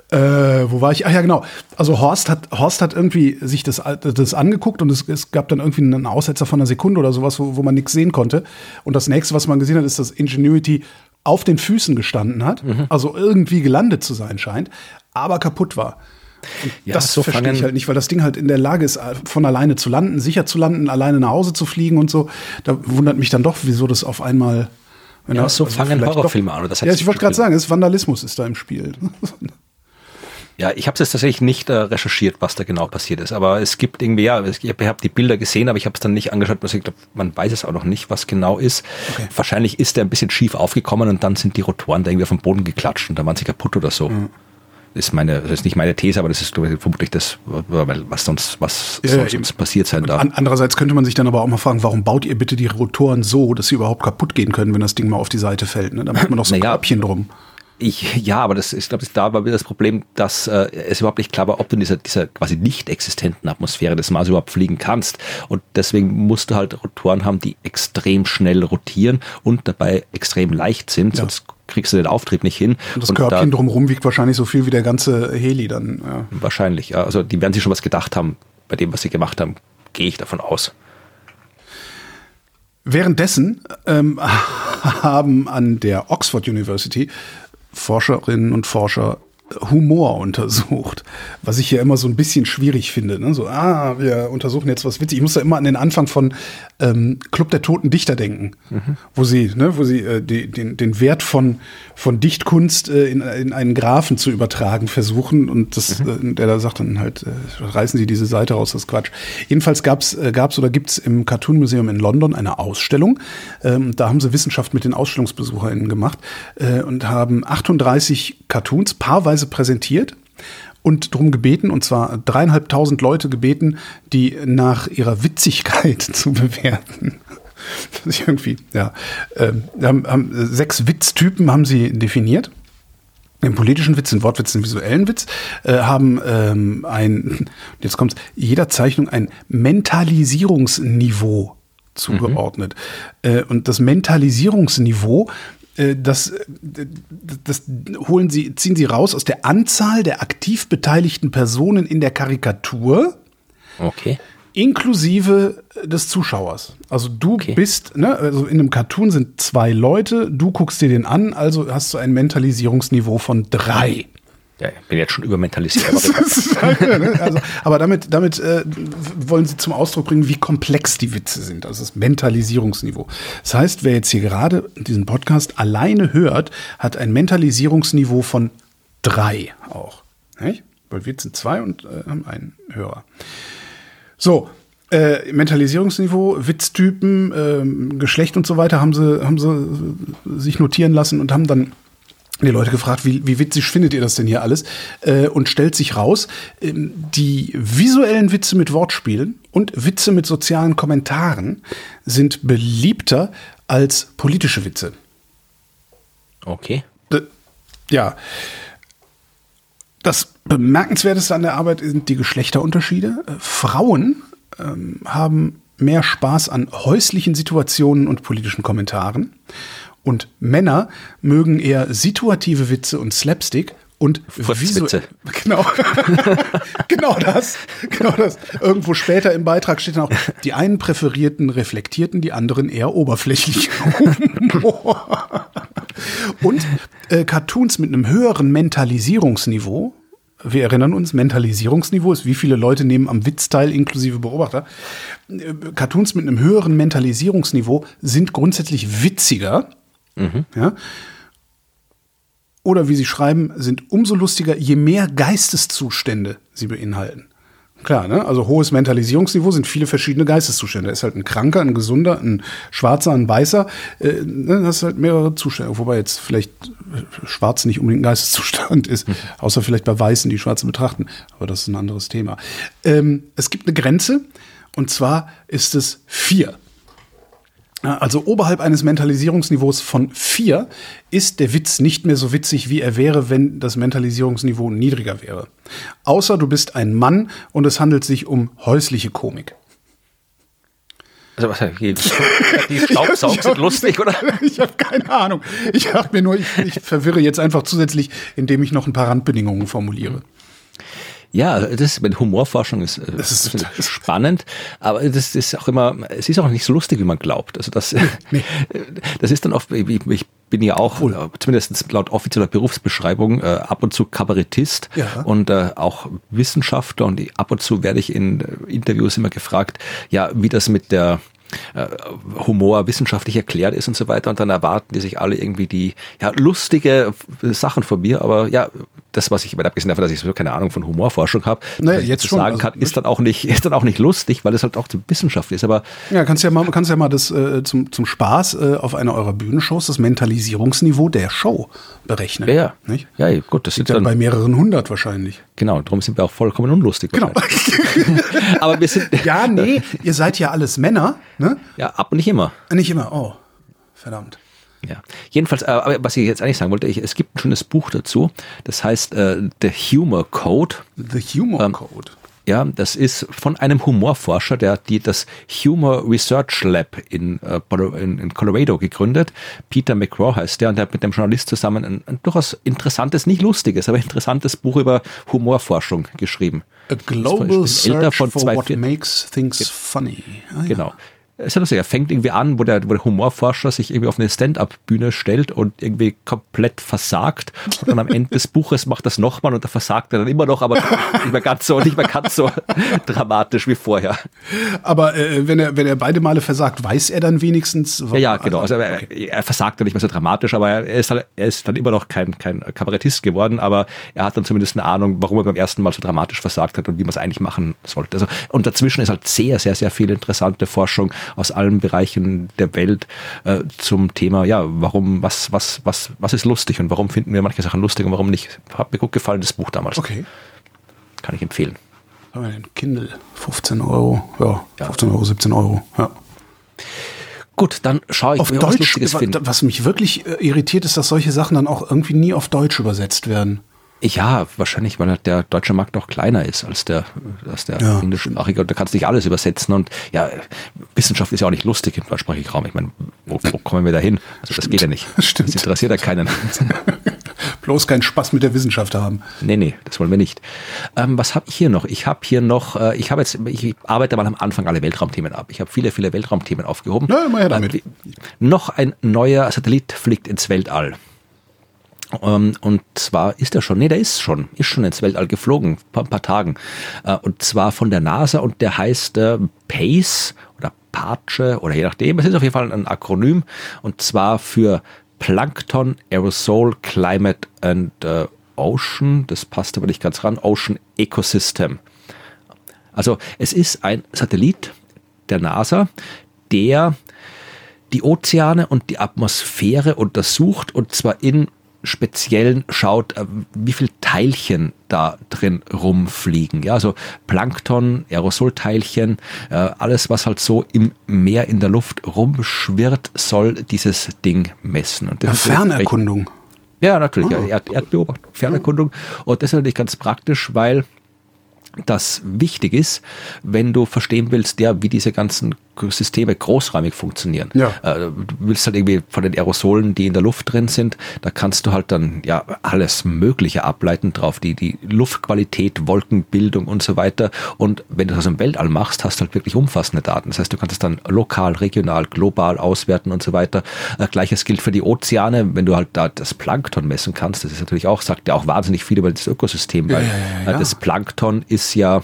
Äh, wo war ich? Ach ja, genau. Also Horst hat, Horst hat irgendwie sich das, das angeguckt und es, es gab dann irgendwie einen Aussetzer von einer Sekunde oder sowas, wo, wo man nichts sehen konnte. Und das nächste, was man gesehen hat, ist, dass Ingenuity auf den Füßen gestanden hat, mhm. also irgendwie gelandet zu sein scheint, aber kaputt war. Ja, das so verstehe ich halt nicht, weil das Ding halt in der Lage ist, von alleine zu landen, sicher zu landen, alleine nach Hause zu fliegen und so. Da wundert mich dann doch, wieso das auf einmal. Ja, so also fangen Horrorfilme an. ja, ich wollte gerade sagen, es ist Vandalismus ist da im Spiel. [laughs] Ja, ich habe es tatsächlich nicht äh, recherchiert, was da genau passiert ist. Aber es gibt irgendwie, ja, ich habe die Bilder gesehen, aber ich habe es dann nicht angeschaut. Also ich glaube, man weiß es auch noch nicht, was genau ist. Okay. Wahrscheinlich ist der ein bisschen schief aufgekommen und dann sind die Rotoren da irgendwie auf den Boden geklatscht und da waren sie kaputt oder so. Mhm. Ist meine, das ist nicht meine These, aber das ist ich, vermutlich das, was sonst, was ja, sonst passiert sein darf. Andererseits könnte man sich dann aber auch mal fragen, warum baut ihr bitte die Rotoren so, dass sie überhaupt kaputt gehen können, wenn das Ding mal auf die Seite fällt? Ne? Da macht man doch so ein naja, Körbchen drum. Ich, ja, aber das, ich glaube, da war wieder das Problem, dass äh, es überhaupt nicht klar war, ob du in dieser, dieser quasi nicht existenten Atmosphäre des Mars überhaupt fliegen kannst. Und deswegen musst du halt Rotoren haben, die extrem schnell rotieren und dabei extrem leicht sind, ja. sonst kriegst du den Auftrieb nicht hin. Und das und Körbchen da, drumherum wiegt wahrscheinlich so viel wie der ganze Heli dann. Ja. Wahrscheinlich, ja. Also die werden sich schon was gedacht haben bei dem, was sie gemacht haben, gehe ich davon aus. Währenddessen ähm, [laughs] haben an der Oxford University Forscherinnen und Forscher Humor untersucht, was ich ja immer so ein bisschen schwierig finde. Ne? So, ah, wir untersuchen jetzt was witzig. Ich muss da immer an den Anfang von ähm, Club der Toten Dichter denken, mhm. wo sie, ne, wo sie äh, die, den, den Wert von, von Dichtkunst äh, in, in einen Graphen zu übertragen versuchen und das, mhm. äh, der da sagt dann halt, äh, reißen Sie diese Seite raus, das ist Quatsch. Jedenfalls gab's äh, gab's oder gibt's im Cartoon Museum in London eine Ausstellung. Ähm, da haben sie Wissenschaft mit den AusstellungsbesucherInnen gemacht äh, und haben 38 Cartoons paarweise präsentiert und darum gebeten, und zwar dreieinhalbtausend Leute gebeten, die nach ihrer Witzigkeit [laughs] zu bewerten. Das ist irgendwie, ja. Äh, haben, haben, sechs Witztypen haben sie definiert. Den politischen Witz, den Wortwitz, den visuellen Witz, äh, haben ähm, ein, jetzt kommt jeder Zeichnung ein Mentalisierungsniveau zugeordnet. Mhm. Äh, und das Mentalisierungsniveau das, das holen sie, ziehen sie raus aus der Anzahl der aktiv beteiligten Personen in der Karikatur. Okay. Inklusive des Zuschauers. Also du okay. bist, ne, also in einem Cartoon sind zwei Leute, du guckst dir den an, also hast du ein Mentalisierungsniveau von drei. Ja, ich bin jetzt schon übermentalisiert. Aber, [laughs] ne? also, aber damit, damit äh, wollen sie zum Ausdruck bringen, wie komplex die Witze sind. Also das Mentalisierungsniveau. Das heißt, wer jetzt hier gerade diesen Podcast alleine hört, hat ein Mentalisierungsniveau von drei auch. Nicht? Weil wir sind zwei und äh, haben einen Hörer. So, äh, Mentalisierungsniveau, Witztypen, äh, Geschlecht und so weiter haben sie, haben sie sich notieren lassen und haben dann die Leute gefragt, wie, wie witzig findet ihr das denn hier alles? Äh, und stellt sich raus, ähm, die visuellen Witze mit Wortspielen und Witze mit sozialen Kommentaren sind beliebter als politische Witze. Okay. D ja. Das Bemerkenswerteste an der Arbeit sind die Geschlechterunterschiede. Äh, Frauen ähm, haben mehr Spaß an häuslichen Situationen und politischen Kommentaren und Männer mögen eher situative Witze und Slapstick und Witze. Genau. [laughs] genau das. Genau das. Irgendwo später im Beitrag steht dann auch, die einen präferierten reflektierten, die anderen eher oberflächlich. [laughs] und äh, Cartoons mit einem höheren Mentalisierungsniveau. Wir erinnern uns, Mentalisierungsniveau ist, wie viele Leute nehmen am Witz teil, inklusive Beobachter. Äh, Cartoons mit einem höheren Mentalisierungsniveau sind grundsätzlich witziger Mhm. Ja? Oder wie sie schreiben, sind umso lustiger, je mehr Geisteszustände sie beinhalten. Klar, ne? Also hohes Mentalisierungsniveau sind viele verschiedene Geisteszustände. Da ist halt ein Kranker, ein Gesunder, ein Schwarzer, ein Weißer. Äh, ne? Das ist halt mehrere Zustände. Wobei jetzt vielleicht Schwarz nicht unbedingt ein Geisteszustand ist. Mhm. Außer vielleicht bei Weißen, die Schwarze betrachten. Aber das ist ein anderes Thema. Ähm, es gibt eine Grenze. Und zwar ist es vier. Also oberhalb eines Mentalisierungsniveaus von vier ist der Witz nicht mehr so witzig, wie er wäre, wenn das Mentalisierungsniveau niedriger wäre. Außer du bist ein Mann und es handelt sich um häusliche Komik. Also was die, [laughs] die Staubsaugen sind lustig, oder? [laughs] Ich habe keine Ahnung. Ich dachte mir nur, ich, ich verwirre jetzt einfach zusätzlich, indem ich noch ein paar Randbedingungen formuliere. Ja, das mit Humorforschung ist, äh, das ist, spannend, aber das ist auch immer, es ist auch nicht so lustig, wie man glaubt. Also das, nee. [laughs] das ist dann oft, ich, bin ja auch, cool. Äh, zumindest laut offizieller Berufsbeschreibung, äh, ab und zu Kabarettist ja. und auch Wissenschaftler und ab und zu werde ich in Interviews immer gefragt, ja, wie das mit der Humor wissenschaftlich erklärt ist und so weiter und dann erwarten die sich alle irgendwie die ja lustige Sachen von mir, aber ja, das was ich immer abgesehen davon, dass ich so keine Ahnung von Humorforschung habe, naja, jetzt schon, sagen also, kann, ist dann auch nicht [laughs] ist dann auch nicht lustig, weil es halt auch Wissenschaft ist, aber Ja, kannst ja mal kannst ja mal das äh, zum zum Spaß äh, auf einer eurer Bühnenshows das Mentalisierungsniveau der Show berechnen, ja, nicht? Ja, gut, das sind dann bei mehreren hundert wahrscheinlich. Genau, darum sind wir auch vollkommen unlustig. Genau. [laughs] aber wir sind Ja, nee, ihr seid ja alles Männer. Ne? Ja, ab nicht immer. Nicht immer, oh, verdammt. Ja, jedenfalls, äh, was ich jetzt eigentlich sagen wollte, ich, es gibt ein schönes Buch dazu, das heißt äh, The Humor Code. The Humor ähm, Code. Ja, das ist von einem Humorforscher, der die das Humor Research Lab in, äh, in, in Colorado gegründet. Peter McGraw heißt der und der hat mit dem Journalist zusammen ein, ein durchaus interessantes, nicht lustiges, aber interessantes Buch über Humorforschung geschrieben. A Global Search for what makes things funny. Ah, ja. Ist ja lustig, er fängt irgendwie an, wo der, wo der Humorforscher sich irgendwie auf eine Stand-up-Bühne stellt und irgendwie komplett versagt. Und dann am Ende des Buches macht das nochmal und da versagt er dann immer noch, aber nicht mehr ganz so, nicht mehr ganz so dramatisch wie vorher. Aber äh, wenn er, wenn er beide Male versagt, weiß er dann wenigstens. Ja, ja, genau. Also er, okay. er versagt dann nicht mehr so dramatisch, aber er ist, halt, er ist dann immer noch kein, kein Kabarettist geworden, aber er hat dann zumindest eine Ahnung, warum er beim ersten Mal so dramatisch versagt hat und wie man es eigentlich machen sollte. Also, und dazwischen ist halt sehr, sehr, sehr viel interessante Forschung aus allen Bereichen der Welt äh, zum Thema, ja, warum, was, was, was, was ist lustig und warum finden wir manche Sachen lustig und warum nicht. Hat mir gut gefallen, das Buch damals. Okay. Kann ich empfehlen. Haben wir den Kindle, 15 Euro, ja, 15 Euro, 17 Euro, ja. Gut, dann schaue ich, auf mir Deutsch, was Lustiges finde. Was mich wirklich äh, irritiert, ist, dass solche Sachen dann auch irgendwie nie auf Deutsch übersetzt werden. Ja, wahrscheinlich, weil der deutsche Markt noch kleiner ist als der, als der ja. englischsprachige. Und da kannst du nicht alles übersetzen. Und ja, Wissenschaft ist ja auch nicht lustig im deutschsprachigen Raum. Ich meine, wo, wo kommen wir da hin? Also das geht ja nicht. Stimmt. Das interessiert ja keinen. [laughs] Bloß keinen Spaß mit der Wissenschaft haben. Nee, nee, das wollen wir nicht. Ähm, was habe ich hier noch? Ich habe hier noch, äh, ich habe jetzt, ich arbeite mal am Anfang alle Weltraumthemen ab. Ich habe viele, viele Weltraumthemen aufgehoben. Na, immer her damit. Äh, noch ein neuer Satellit fliegt ins Weltall. Ähm, und zwar ist er schon, nee, der ist schon, ist schon ins Weltall geflogen, vor ein paar Tagen. Äh, und zwar von der NASA und der heißt äh, PACE oder PACE oder je nachdem. Es ist auf jeden Fall ein Akronym und zwar für Plankton, Aerosol, Climate and uh, Ocean. Das passt aber nicht ganz ran. Ocean Ecosystem. Also es ist ein Satellit der NASA, der die Ozeane und die Atmosphäre untersucht und zwar in Speziellen schaut, äh, wie viel Teilchen da drin rumfliegen. Ja, also Plankton, Aerosolteilchen, äh, alles, was halt so im Meer in der Luft rumschwirrt, soll dieses Ding messen. Und das ja, Fernerkundung. Ja, natürlich, oh. Erd Erdbeobachtung, Fernerkundung. Und das ist natürlich ganz praktisch, weil das wichtig ist, wenn du verstehen willst, ja, wie diese ganzen Systeme großräumig funktionieren. Ja. Äh, du willst halt irgendwie von den Aerosolen, die in der Luft drin sind, da kannst du halt dann ja alles Mögliche ableiten drauf, die, die Luftqualität, Wolkenbildung und so weiter. Und wenn du das im Weltall machst, hast du halt wirklich umfassende Daten. Das heißt, du kannst es dann lokal, regional, global auswerten und so weiter. Äh, Gleiches gilt für die Ozeane, wenn du halt da das Plankton messen kannst. Das ist natürlich auch, sagt ja auch wahnsinnig viel über das Ökosystem, weil ja, ja, ja. das Plankton ist ja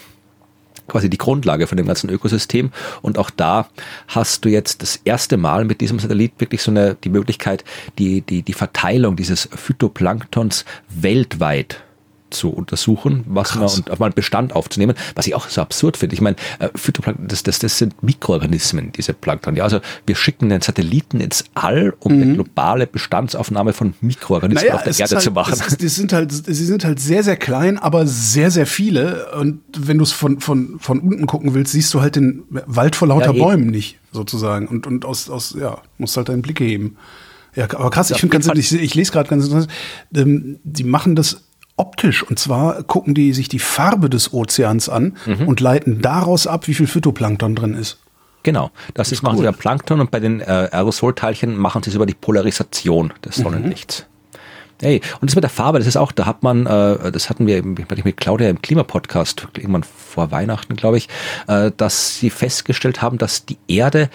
quasi die Grundlage von dem ganzen Ökosystem. Und auch da hast du jetzt das erste Mal mit diesem Satellit wirklich so eine, die Möglichkeit, die, die, die Verteilung dieses Phytoplanktons weltweit zu untersuchen, was Krass. man und auf mal einen Bestand aufzunehmen, was ich auch so absurd finde. Ich meine, äh, Phytoplankton, das, das, das sind Mikroorganismen, diese Plankton. Ja, also wir schicken den Satelliten ins All, um mhm. eine globale Bestandsaufnahme von Mikroorganismen naja, auf der Erde halt, zu machen. Ist, die sind halt, sie sind halt sehr, sehr klein, aber sehr, sehr viele. Und wenn du es von, von, von unten gucken willst, siehst du halt den Wald vor lauter ja, Bäumen nicht, sozusagen. Und, und aus, aus, ja, musst halt deinen Blick heben. Ja, aber krass, ich finde ganz, ich, ich lese gerade ganz interessant, ähm, die machen das optisch. Und zwar gucken die sich die Farbe des Ozeans an mhm. und leiten daraus ab, wie viel Phytoplankton drin ist. Genau, das, das ist, machen cool. sie Plankton und bei den äh, Aerosolteilchen machen sie es über die Polarisation des mhm. Sonnenlichts. Mhm. Hey, und das mit der Farbe, das ist auch, da hat man, äh, das hatten wir mit Claudia im Klimapodcast, irgendwann vor Weihnachten, glaube ich, äh, dass sie festgestellt haben, dass die Erde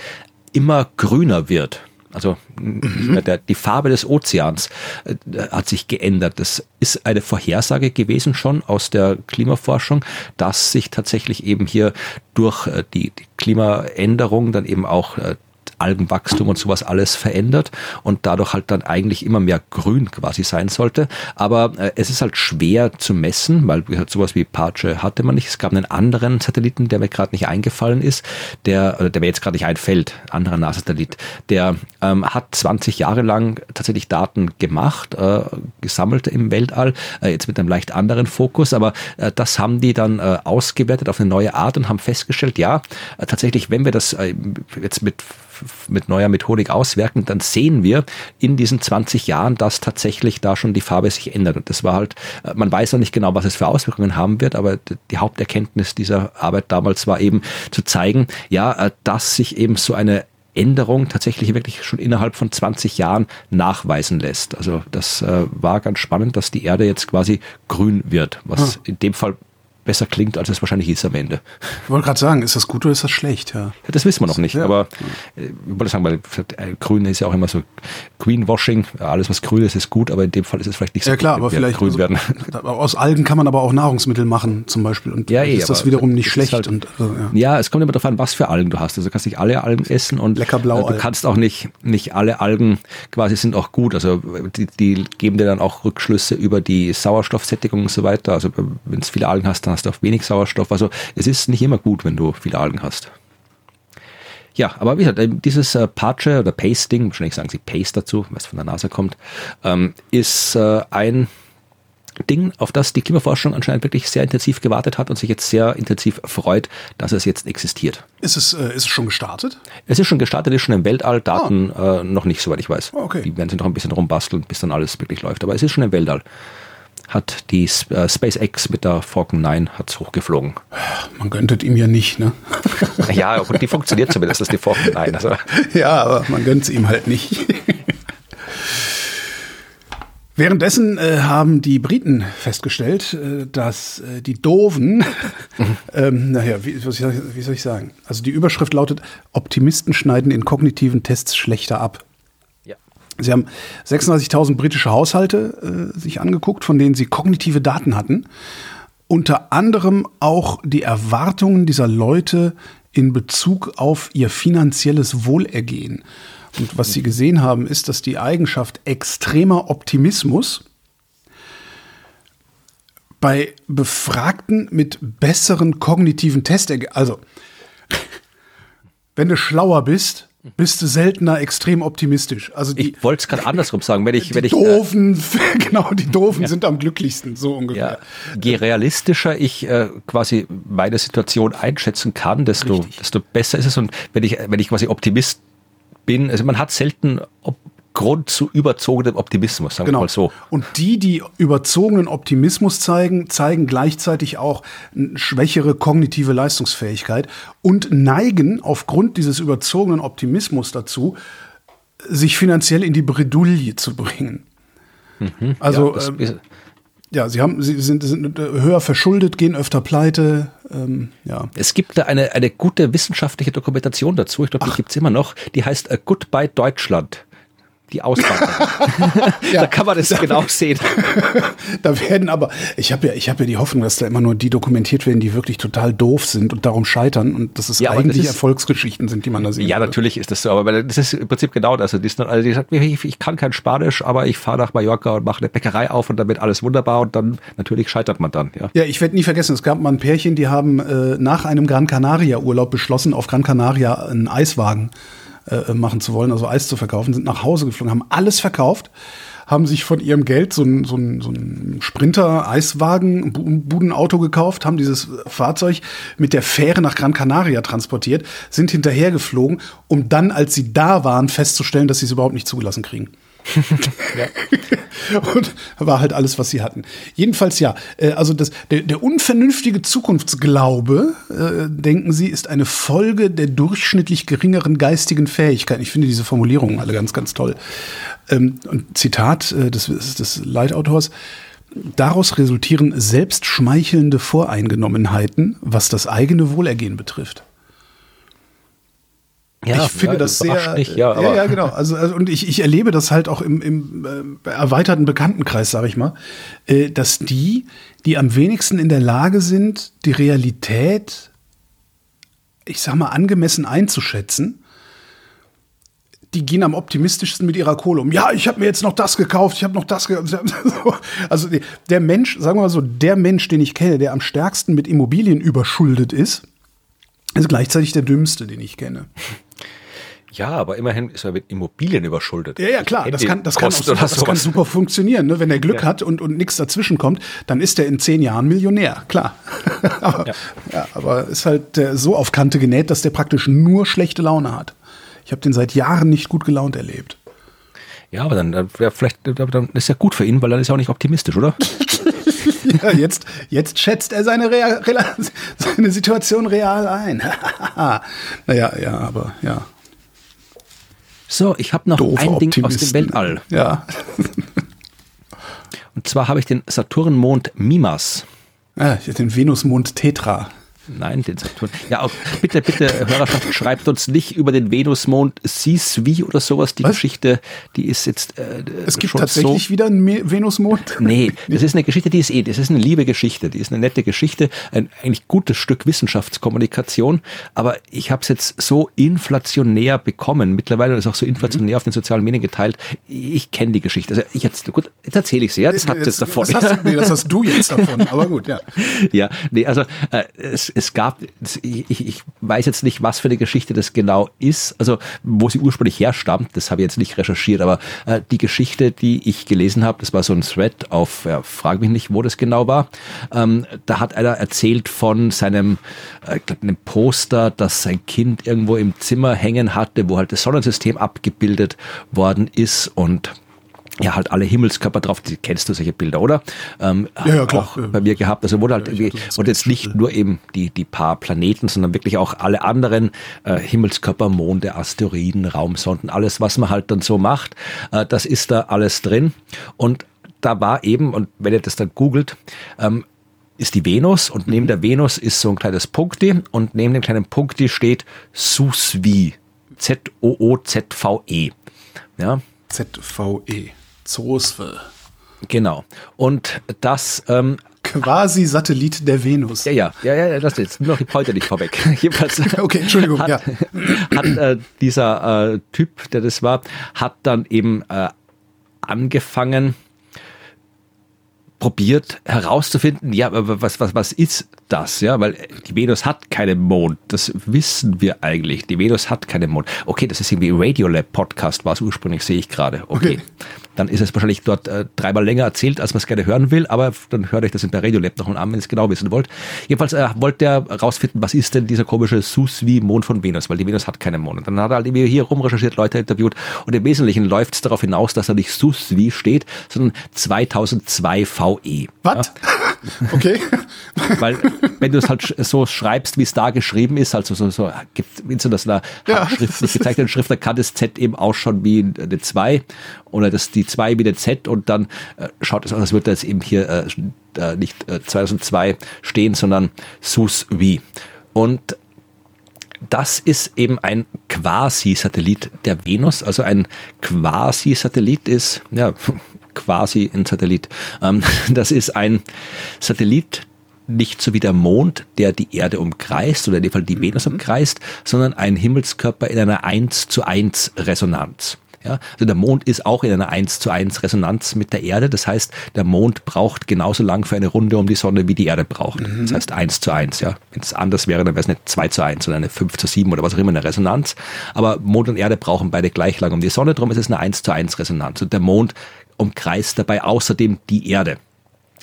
immer grüner wird. Also mhm. der, die Farbe des Ozeans äh, hat sich geändert. Das ist eine Vorhersage gewesen schon aus der Klimaforschung, dass sich tatsächlich eben hier durch äh, die, die Klimaänderung dann eben auch äh, Algenwachstum und sowas alles verändert und dadurch halt dann eigentlich immer mehr grün quasi sein sollte. Aber äh, es ist halt schwer zu messen, weil halt sowas wie Pace hatte man nicht. Es gab einen anderen Satelliten, der mir gerade nicht eingefallen ist, der, oder der mir jetzt gerade nicht einfällt, anderer NASA-Satellit, der ähm, hat 20 Jahre lang tatsächlich Daten gemacht, äh, gesammelt im Weltall, äh, jetzt mit einem leicht anderen Fokus, aber äh, das haben die dann äh, ausgewertet auf eine neue Art und haben festgestellt, ja, äh, tatsächlich, wenn wir das äh, jetzt mit mit neuer Methodik auswerten, dann sehen wir in diesen 20 Jahren, dass tatsächlich da schon die Farbe sich ändert. Und das war halt, äh, man weiß noch nicht genau, was es für Auswirkungen haben wird, aber die Haupterkenntnis dieser Arbeit damals war eben zu zeigen, ja, äh, dass sich eben so eine Änderung tatsächlich wirklich schon innerhalb von 20 Jahren nachweisen lässt. Also das äh, war ganz spannend, dass die Erde jetzt quasi grün wird, was hm. in dem Fall besser klingt, als es wahrscheinlich ist am Ende. Ich wollte gerade sagen, ist das gut oder ist das schlecht? Ja. Ja, das wissen wir noch nicht, Ja. aber äh, ich wollte sagen, weil äh, grün ist ja auch immer so Greenwashing, alles was grün ist, ist gut, aber in dem Fall ist es vielleicht nicht so Ja klar, gut, aber vielleicht grün also, werden. aus Algen kann man aber auch Nahrungsmittel machen, zum Beispiel. Und Ja, eh, ist das wiederum nicht schlecht. halt- und, also, ja. Es kommt immer darauf an, was für Algen du hast. Also du kannst nicht alle Algen essen und Lecker Blaualgen. äh, du kannst auch nicht, nicht alle Algen quasi sind auch gut. Also die, die geben dir dann auch Rückschlüsse über die Sauerstoffsättigung und so weiter. Also wenn du viele Algen hast, dann hast auch wenig Sauerstoff. Also es ist nicht immer gut, wenn du viele Algen hast. Ja, aber wie gesagt, äh, dieses äh, Pache oder Pasting, wahrscheinlich sagen sie Paste dazu, was von der NASA kommt, ähm, ist äh, ein Ding, auf das die Klimaforschung anscheinend wirklich sehr intensiv gewartet hat und sich jetzt sehr intensiv freut, dass es jetzt existiert. Ist, es, äh, ist es schon gestartet? Es ist schon gestartet, ist schon im Weltall, Daten äh, noch nicht, soweit ich weiß. Ah, okay. Die werden sich noch ein bisschen rumbasteln, bis dann alles wirklich läuft. Aber es ist schon im Weltall. Hat die äh, SpaceX mit der Falcon 9 hat's hochgeflogen. Man gönnt es ihm ja nicht, ne? ja, und die funktioniert zumindest, das ist die Falcon 9. Also, [laughs] ja, aber man gönnt es ihm halt nicht. Währenddessen äh, haben die Briten festgestellt, äh, dass äh, die Doofen, ähm, naja, wie, was ich- wie soll ich sagen? Also die Überschrift lautet, Optimisten schneiden in kognitiven Tests schlechter ab. Sie haben 36.000 britische Haushalte äh, sich angeguckt, von denen sie kognitive Daten hatten. Unter anderem auch die Erwartungen dieser Leute in Bezug auf ihr finanzielles Wohlergehen. Und was sie gesehen haben, ist, dass die Eigenschaft extremer Optimismus bei Befragten mit besseren kognitiven Testergebnissen, also [laughs] wenn du schlauer bist, bist du seltener extrem optimistisch. Also die, Ich wollte es gerade andersrum sagen. Wenn ich, wenn die ich, äh, Doofen, [laughs] genau, die Doofen sind am glücklichsten, so ungefähr. Ja, je realistischer ich äh, quasi meine Situation einschätzen kann, desto, desto besser ist es. Und wenn ich, wenn ich quasi Optimist bin, also man hat selten Grund zu überzogenem Optimismus, sagen wir Genau. mal so. Und die, die überzogenen Optimismus zeigen, zeigen gleichzeitig auch eine schwächere kognitive Leistungsfähigkeit und neigen aufgrund dieses überzogenen Optimismus dazu, sich finanziell in die Bredouille zu bringen. Also ja, ist, ja, sie haben, sie sind, sind höher verschuldet, gehen öfter pleite. Ähm, ja. es gibt da eine, eine gute wissenschaftliche Dokumentation dazu, ich glaube, die gibt's immer noch, die heißt äh, Goodbye Deutschland. Die Auswanderung. [laughs] da kann man das genau sehen. [laughs] Da werden aber, ich habe ja, ich habe ja die Hoffnung, dass da immer nur die dokumentiert werden, die wirklich total doof sind und darum scheitern und dass es Ja, eigentlich das ist- Erfolgsgeschichten sind, die man da sieht. Ja, natürlich ist das so, aber das ist im Prinzip genau das. Also die, dann, also die sagt mir, ich, ich kann kein Spanisch, aber ich fahre nach Mallorca und mache eine Bäckerei auf und wird alles wunderbar und dann natürlich scheitert man dann. Ja. Ja, ich werde nie vergessen, es gab mal ein Pärchen, die haben äh, nach einem Gran Canaria Urlaub beschlossen, auf Gran Canaria einen Eiswagen äh, machen zu wollen, also Eis zu verkaufen, sind nach Hause geflogen, haben alles verkauft, haben sich von ihrem Geld so ein, so ein, so ein Sprinter Eiswagen, Bu- Budenauto gekauft, haben dieses Fahrzeug mit der Fähre nach Gran Canaria transportiert, sind hinterher geflogen, um dann, als sie da waren, festzustellen, dass sie es überhaupt nicht zugelassen kriegen. [laughs] Und war halt alles, was sie hatten. Jedenfalls ja, äh, also das, der, der unvernünftige Zukunftsglaube, äh, denken Sie, ist eine Folge der durchschnittlich geringeren geistigen Fähigkeiten. Ich finde diese Formulierungen alle ganz, ganz toll. Ähm, und Zitat äh, des, des Leitautors. Daraus resultieren selbstschmeichelnde Voreingenommenheiten, was das eigene Wohlergehen betrifft ich finde ja, das sehr. Nicht, ja, aber ja, ja, genau. Also, also und ich, ich erlebe das halt auch im, im äh, erweiterten Bekanntenkreis, sage ich mal, äh, dass die, die am wenigsten in der Lage sind, die Realität, ich sag mal, angemessen einzuschätzen, die gehen am optimistischsten mit ihrer Kohle um. Ja, ich habe mir jetzt noch das gekauft, ich habe noch das gekauft. [laughs] Also der Mensch, sagen wir mal so, der Mensch, den ich kenne, der am stärksten mit Immobilien überschuldet ist, ist gleichzeitig der dümmste, den ich kenne. Ja, aber immerhin ist er mit Immobilien überschuldet. Ja, ja, klar, das kann, das kann, super, das kann super funktionieren. Ne? Wenn er Glück Ja. hat und, und nichts dazwischen kommt, dann ist er in zehn Jahren Millionär, klar. [laughs] aber, ja. Ja. aber ist halt äh, so auf Kante genäht, dass der praktisch nur schlechte Laune hat. Ich habe den seit Jahren nicht gut gelaunt erlebt. Ja, aber dann, dann, wär vielleicht, dann ist ja gut für ihn, weil dann ist er auch nicht optimistisch, oder? [laughs] Ja, jetzt, jetzt schätzt er seine, Rea Rela [laughs] seine Situation real ein. naja, ja, aber ja. So, ich habe noch ein Ding aus dem. Weltall. Ja. Und zwar habe ich den Saturnmond Mimas. Ah, den Venusmond Tetra. Nein, den Saturn. Ja, auch bitte, bitte, Hörerschaft, schreibt uns nicht über den Venusmond Siswi oder sowas. Die Was? Geschichte, die ist jetzt. Äh, es gibt tatsächlich so wieder einen Venusmond? Nee, [laughs] das ist eine Geschichte, die ist eh, das ist eine liebe Geschichte, die ist eine nette Geschichte, ein eigentlich gutes Stück Wissenschaftskommunikation. Aber ich habe es jetzt so inflationär bekommen, mittlerweile ist auch so inflationär mhm. auf den sozialen Medien geteilt. Ich kenne die Geschichte. Also ich jetzt, gut, jetzt erzähle ich sie, ja, das habt ihr jetzt davon. Das hast, nee, das hast du jetzt [laughs] davon, aber gut, ja. Ja, nee, also äh, es, es gab, ich, ich weiß jetzt nicht, was für eine Geschichte das genau ist, also wo sie ursprünglich herstammt, das habe ich jetzt nicht recherchiert, aber äh, die Geschichte, die ich gelesen habe, das war so ein Thread auf, ja, frage mich nicht, wo das genau war, ähm, da hat einer erzählt von seinem, äh, glaub, einem Poster, das sein Kind irgendwo im Zimmer hängen hatte, wo halt das Sonnensystem abgebildet worden ist und ja, halt alle Himmelskörper drauf, die kennst du solche Bilder, oder? Ähm, ja, ja, klar. Auch bei mir gehabt. Also wurde halt ja, irgendwie, und jetzt nicht nur eben die, die paar Planeten, sondern wirklich auch alle anderen äh, Himmelskörper, Monde, Asteroiden, Raumsonden, alles, was man halt dann so macht, äh, das ist da alles drin. Und da war eben, und wenn ihr das dann googelt, ähm, ist die Venus und neben mhm. der Venus ist so ein kleines Punkti und neben dem kleinen Punkti steht Susvi. Z-O-O-Z-V-E. Ja. Z-V-E. Zoosve. Genau. Und das ähm, quasi Satellit der Venus. Ja, ja, ja, ja, das ist nur noch die Pointe nicht vorweg. [laughs] [laughs] Jedenfalls okay, Entschuldigung, hat, ja. [laughs] hat äh, dieser äh, Typ, der das war, hat dann eben äh, angefangen, probiert herauszufinden, ja, was, was, was ist das? Ja, weil die Venus hat keinen Mond. Das wissen wir eigentlich. Die Venus hat keinen Mond. Okay, das ist irgendwie Radiolab Podcast, war es ursprünglich, sehe ich gerade. Okay. okay dann ist es wahrscheinlich dort äh, dreimal länger erzählt, als man es gerne hören will, aber dann hört euch das in der Radiolab noch an, wenn ihr es genau wissen wollt. Jedenfalls äh, wollte er rausfinden, was ist denn dieser komische Susvi-Mond von Venus, weil die Venus hat keinen Mond. Und dann hat er halt irgendwie hier rumrecherchiert, Leute interviewt und im Wesentlichen läuft es darauf hinaus, dass er nicht Susvi steht, sondern 2002 VE. Was? Ja? [laughs] Okay. Weil, wenn du es halt so schreibst, wie es da geschrieben ist, also so, so, das in einer ja. handschriftlich gezeichneten Schrift, dann kann das Z eben auch schon wie eine 2 oder das die 2 wie eine Z und dann äh, schaut es aus, als würde jetzt eben hier äh, äh nicht äh, 2002 stehen, sondern SUS wie. Und das ist eben ein Quasi-Satellit der Venus. Also ein Quasi-Satellit ist, ja, quasi ein Satellit. Ähm, [laughs] das ist ein Satellit, nicht so wie der Mond, der die Erde umkreist oder in dem Fall die Venus mhm. umkreist, sondern ein Himmelskörper in einer 1 zu 1 Resonanz. Ja, also der Mond ist auch in einer 1 zu 1 Resonanz mit der Erde. Das heißt, der Mond braucht genauso lang für eine Runde um die Sonne, wie die Erde braucht. Mhm. Das heißt 1 zu 1. Ja. Wenn es anders wäre, dann wäre es nicht 2 zu 1, sondern eine 5 zu 7 oder was auch immer eine Resonanz. Aber Mond und Erde brauchen beide gleich lang um die Sonne. Darum ist es eine 1 zu 1 Resonanz. Und der Mond umkreist dabei außerdem die Erde.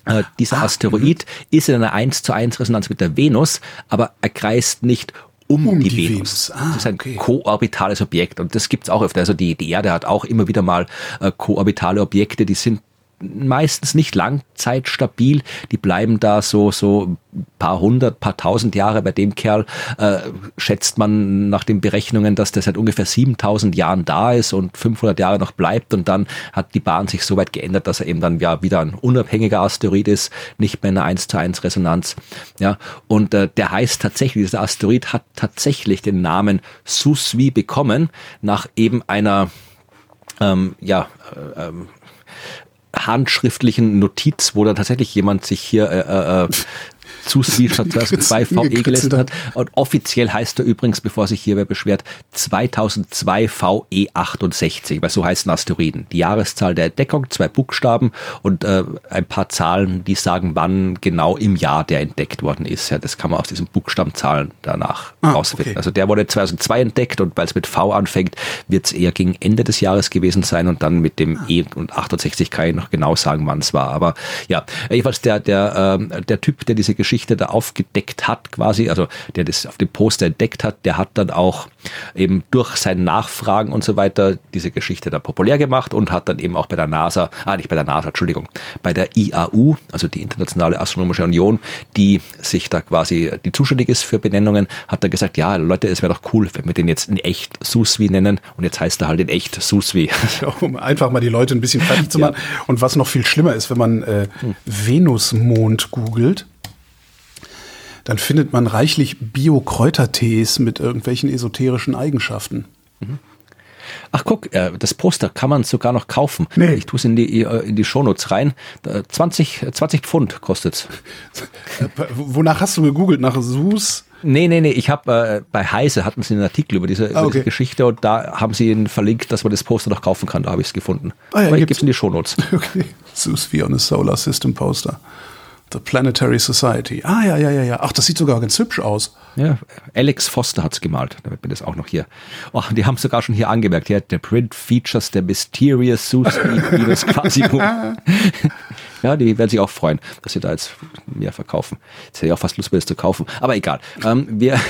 Äh, dieser ah, Asteroid mh. ist in einer 1 zu 1 Resonanz mit der Venus, aber er kreist nicht um, um die, die, Venus. Venus. Ah, das ist ein okay. koorbitales Objekt und das gibt's auch öfter. Also die, die Erde hat auch immer wieder mal äh, koorbitale Objekte, die sind meistens nicht langzeitstabil. Die bleiben da so, so paar hundert, paar tausend Jahre. Bei dem Kerl äh, schätzt man nach den Berechnungen, dass der seit ungefähr 7000 Jahren da ist und 500 Jahre noch bleibt. Und dann hat die Bahn sich so weit geändert, dass er eben dann ja wieder ein unabhängiger Asteroid ist, nicht mehr eine 1 zu 1 Resonanz. Ja, und äh, der heißt tatsächlich, dieser Asteroid hat tatsächlich den Namen Suswi bekommen, nach eben einer ähm, ja, äh, ähm, handschriftlichen Notiz, wo dann tatsächlich jemand sich hier äh, äh, zu Sweet statt 2002 VE gelistet hat. Und offiziell heißt er übrigens, bevor sich hier wer beschwert, 2002 VE 68, weil so heißen Asteroiden. Die Jahreszahl der Entdeckung, zwei Buchstaben und äh, ein paar Zahlen, die sagen, wann genau im Jahr der entdeckt worden ist. Ja, das kann man aus diesen Buchstabenzahlen danach ah, rausfinden. Okay. Also der wurde 2002 entdeckt und weil es mit V anfängt, wird es eher gegen Ende des Jahres gewesen sein und dann mit dem ah. E und 68 kann ich noch genau sagen, wann es war. Aber ja, jedenfalls der, der, äh, der Typ, der diese Geschichte Geschichte da aufgedeckt hat, quasi, also der das auf dem Poster entdeckt hat, der hat dann auch eben durch sein Nachfragen und so weiter diese Geschichte da populär gemacht und hat dann eben auch bei der NASA, ah nicht bei der NASA, Entschuldigung, bei der IAU, also die Internationale Astronomische Union, die sich da quasi, die zuständig ist für Benennungen, hat dann gesagt, ja Leute, es wäre doch cool, wenn wir den jetzt in echt Suswi nennen und jetzt heißt er halt in echt Suswi. [laughs] Um einfach mal die Leute ein bisschen fertig zu machen. Ja. Und was noch viel schlimmer ist, wenn man äh, hm. Venusmond googelt, dann findet man reichlich Bio-Kräutertees mit irgendwelchen esoterischen Eigenschaften. Ach guck, äh, das Poster kann man sogar noch kaufen. Nee. Ich tue es in die, äh, in die Shownotes rein. Äh, 20, 20 Pfund kostet's. Äh, [laughs] Wonach hast du gegoogelt? Nach Sus? Nee, nee, nee, ich habe äh, bei Heise hatten sie einen Artikel über diese, über Ah, okay. diese Geschichte und da haben sie ihn verlinkt, dass man das Poster noch kaufen kann. Da habe ich es gefunden. Ah ja, Aber ich gibt's- gebe es in die Shownotes. [laughs] Okay. Sus wie on a Solar System Poster. The Planetary Society. Ah, ja, ja, ja, ja. Ach, das sieht sogar ganz hübsch aus. Ja, Alex Foster hat's gemalt, damit wir das auch noch hier. Ach, die haben sogar schon hier angemerkt, ja, der Print features the mysterious Zeus Eagles Quasimodo. [laughs] ja, die werden sich auch freuen, dass sie da jetzt mehr verkaufen. Jetzt hätte ich auch fast Lust, mir das zu kaufen. Aber egal. Ähm, wir [laughs]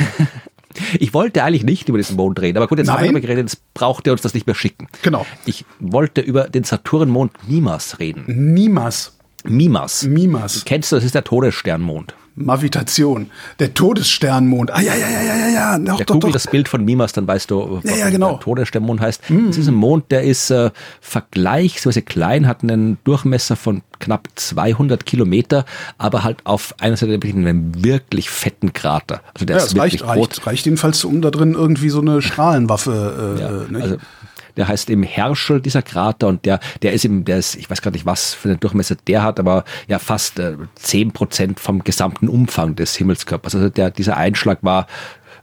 Ich wollte eigentlich nicht über diesen Mond reden, aber gut, jetzt haben wir Nein. darüber geredet, jetzt braucht er uns das nicht mehr schicken. Genau. Ich wollte über den Saturnmond Mimas reden. Mimas. Mimas. Mimas. Kennst du, das ist der Todessternmond. Mavitation. Der Todessternmond. Ah, ja, ja, ja, ja, ja, ja. Doch, Ja, doch, google doch. das Bild von Mimas, dann weißt du, was Ja, ja, genau. der Todessternmond heißt. Es ist ein Mond, der ist äh, vergleichsweise klein, hat einen Durchmesser von knapp 200 Kilometer, aber halt auf einer Seite einen wirklich fetten Krater. Also der Ja, ist reicht, wirklich groß. reicht, reicht jedenfalls, um da drin irgendwie so eine Strahlenwaffe. Äh, Ja, nicht? also der heißt eben Herschel, dieser Krater, und der, der ist eben, der ist, ich weiß gar nicht, was für einen Durchmesser der hat, aber ja fast äh, 10 Prozent vom gesamten Umfang des Himmelskörpers. Also der, dieser Einschlag war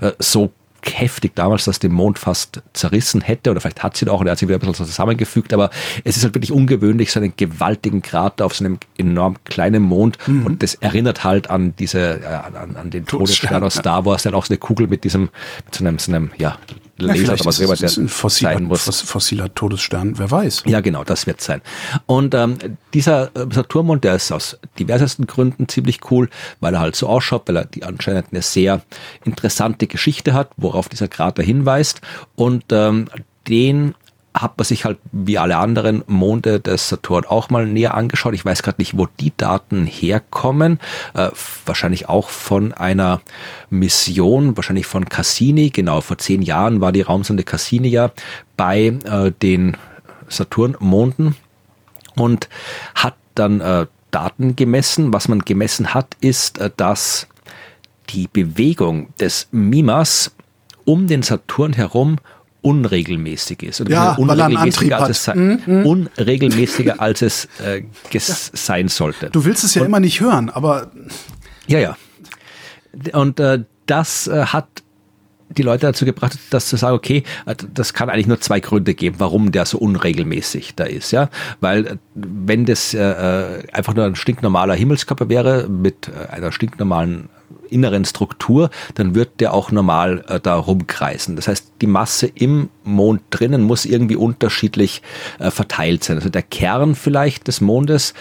äh, so heftig damals, dass den Mond fast zerrissen hätte, oder vielleicht hat sie ihn auch, und er hat sich wieder ein bisschen zusammengefügt, aber es ist halt wirklich ungewöhnlich, so einen gewaltigen Krater auf so einem enorm kleinen Mond, und das erinnert halt an diese, äh, an, an den Todesstern Todesstern, aus Star Wars, dann auch so eine Kugel mit diesem, mit so einem, so einem, ja, Laser oder was immer ein der fossiler, sein muss. foss- fossiler Todesstern. Wer weiß. Ja, genau, das wird sein. Und ähm, dieser äh, Saturnmond, der ist aus diversesten Gründen ziemlich cool, weil er halt so ausschaut, weil er die anscheinend eine sehr interessante Geschichte hat, worauf dieser Krater hinweist. Und ähm, den hat man sich halt wie alle anderen Monde des Saturn auch mal näher angeschaut. Ich weiß gerade nicht, wo die Daten herkommen. Äh, wahrscheinlich auch von einer Mission, wahrscheinlich von Cassini. Genau, vor zehn Jahren war die Raumsonde Cassini ja bei äh, den Saturnmonden und hat dann äh, Daten gemessen. Was man gemessen hat, ist, äh, dass die Bewegung des Mimas um den Saturn herum unregelmäßig ist. Oder Ja, er unregelmäßiger, als es hat. Mhm, sein, unregelmäßiger als es äh, [laughs] sein sollte. Du willst es ja immer nicht hören, aber Ja, ja. Und äh, das äh, hat die Leute dazu gebracht, dass zu sagen, okay, äh, das kann eigentlich nur zwei Gründe geben, warum der so unregelmäßig da ist, ja, weil äh, wenn das äh, äh, einfach nur ein stinknormaler Himmelskörper wäre mit einer stinknormalen inneren Struktur, dann wird der auch normal äh, da rumkreisen. Das heißt, die Masse im Mond drinnen muss irgendwie unterschiedlich äh, verteilt sein. Also der Kern vielleicht des Mondes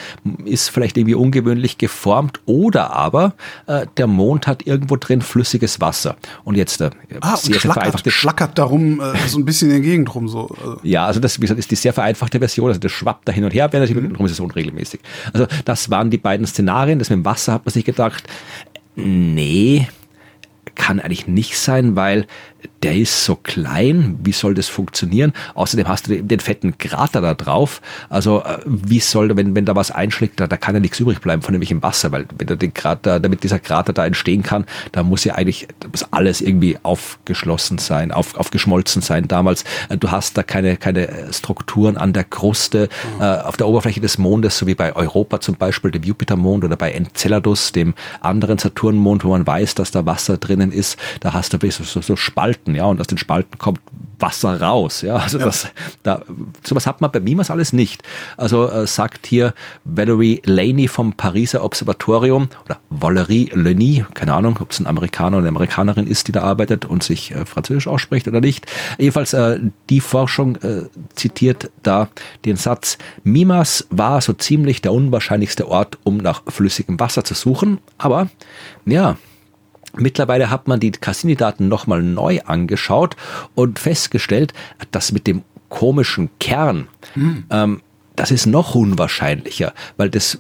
ist vielleicht irgendwie ungewöhnlich geformt oder aber äh, der Mond hat irgendwo drin flüssiges Wasser. Und jetzt äh, ah, und schlackert, schlackert darum äh, so ein bisschen in der Gegend rum. So. Also, ja, also das wie gesagt, ist die sehr vereinfachte Version. Also das schwappt da hin und her, während mhm. darum ist es unregelmäßig. Also das waren die beiden Szenarien. Das mit dem Wasser hat man sich gedacht, nee, kann eigentlich nicht sein, weil der ist so klein, wie soll das funktionieren? Außerdem hast du den fetten Krater da drauf. Also äh, wie soll, wenn, wenn da was einschlägt, da, da kann ja nichts übrig bleiben von nämlich im Wasser, weil wenn da den Krater, damit dieser Krater da entstehen kann, da muss ja eigentlich muss alles irgendwie aufgeschlossen sein, auf, aufgeschmolzen sein damals. Äh, Du hast da keine, keine Strukturen an der Kruste, äh, auf der Oberfläche des Mondes, so wie bei Europa zum Beispiel, dem Jupitermond oder bei Enceladus, dem anderen Saturnmond, wo man weiß, dass da Wasser drinnen ist. Da hast du so, so, so Spalten, ja, und aus den Spalten kommt Wasser raus, ja, also Ja. das, da, sowas hat man bei Mimas alles nicht. Also äh, sagt hier Valerie Laney vom Pariser Observatorium oder Valerie Leny, keine Ahnung, ob es ein Amerikaner oder eine Amerikanerin ist, die da arbeitet und sich äh, französisch ausspricht oder nicht. Jedenfalls äh, die Forschung äh, zitiert da den Satz, Mimas war so ziemlich der unwahrscheinlichste Ort, um nach flüssigem Wasser zu suchen, aber ja, Mittlerweile hat man die Cassini-Daten nochmal neu angeschaut und festgestellt, dass mit dem komischen Kern, ähm, das ist noch unwahrscheinlicher, weil das,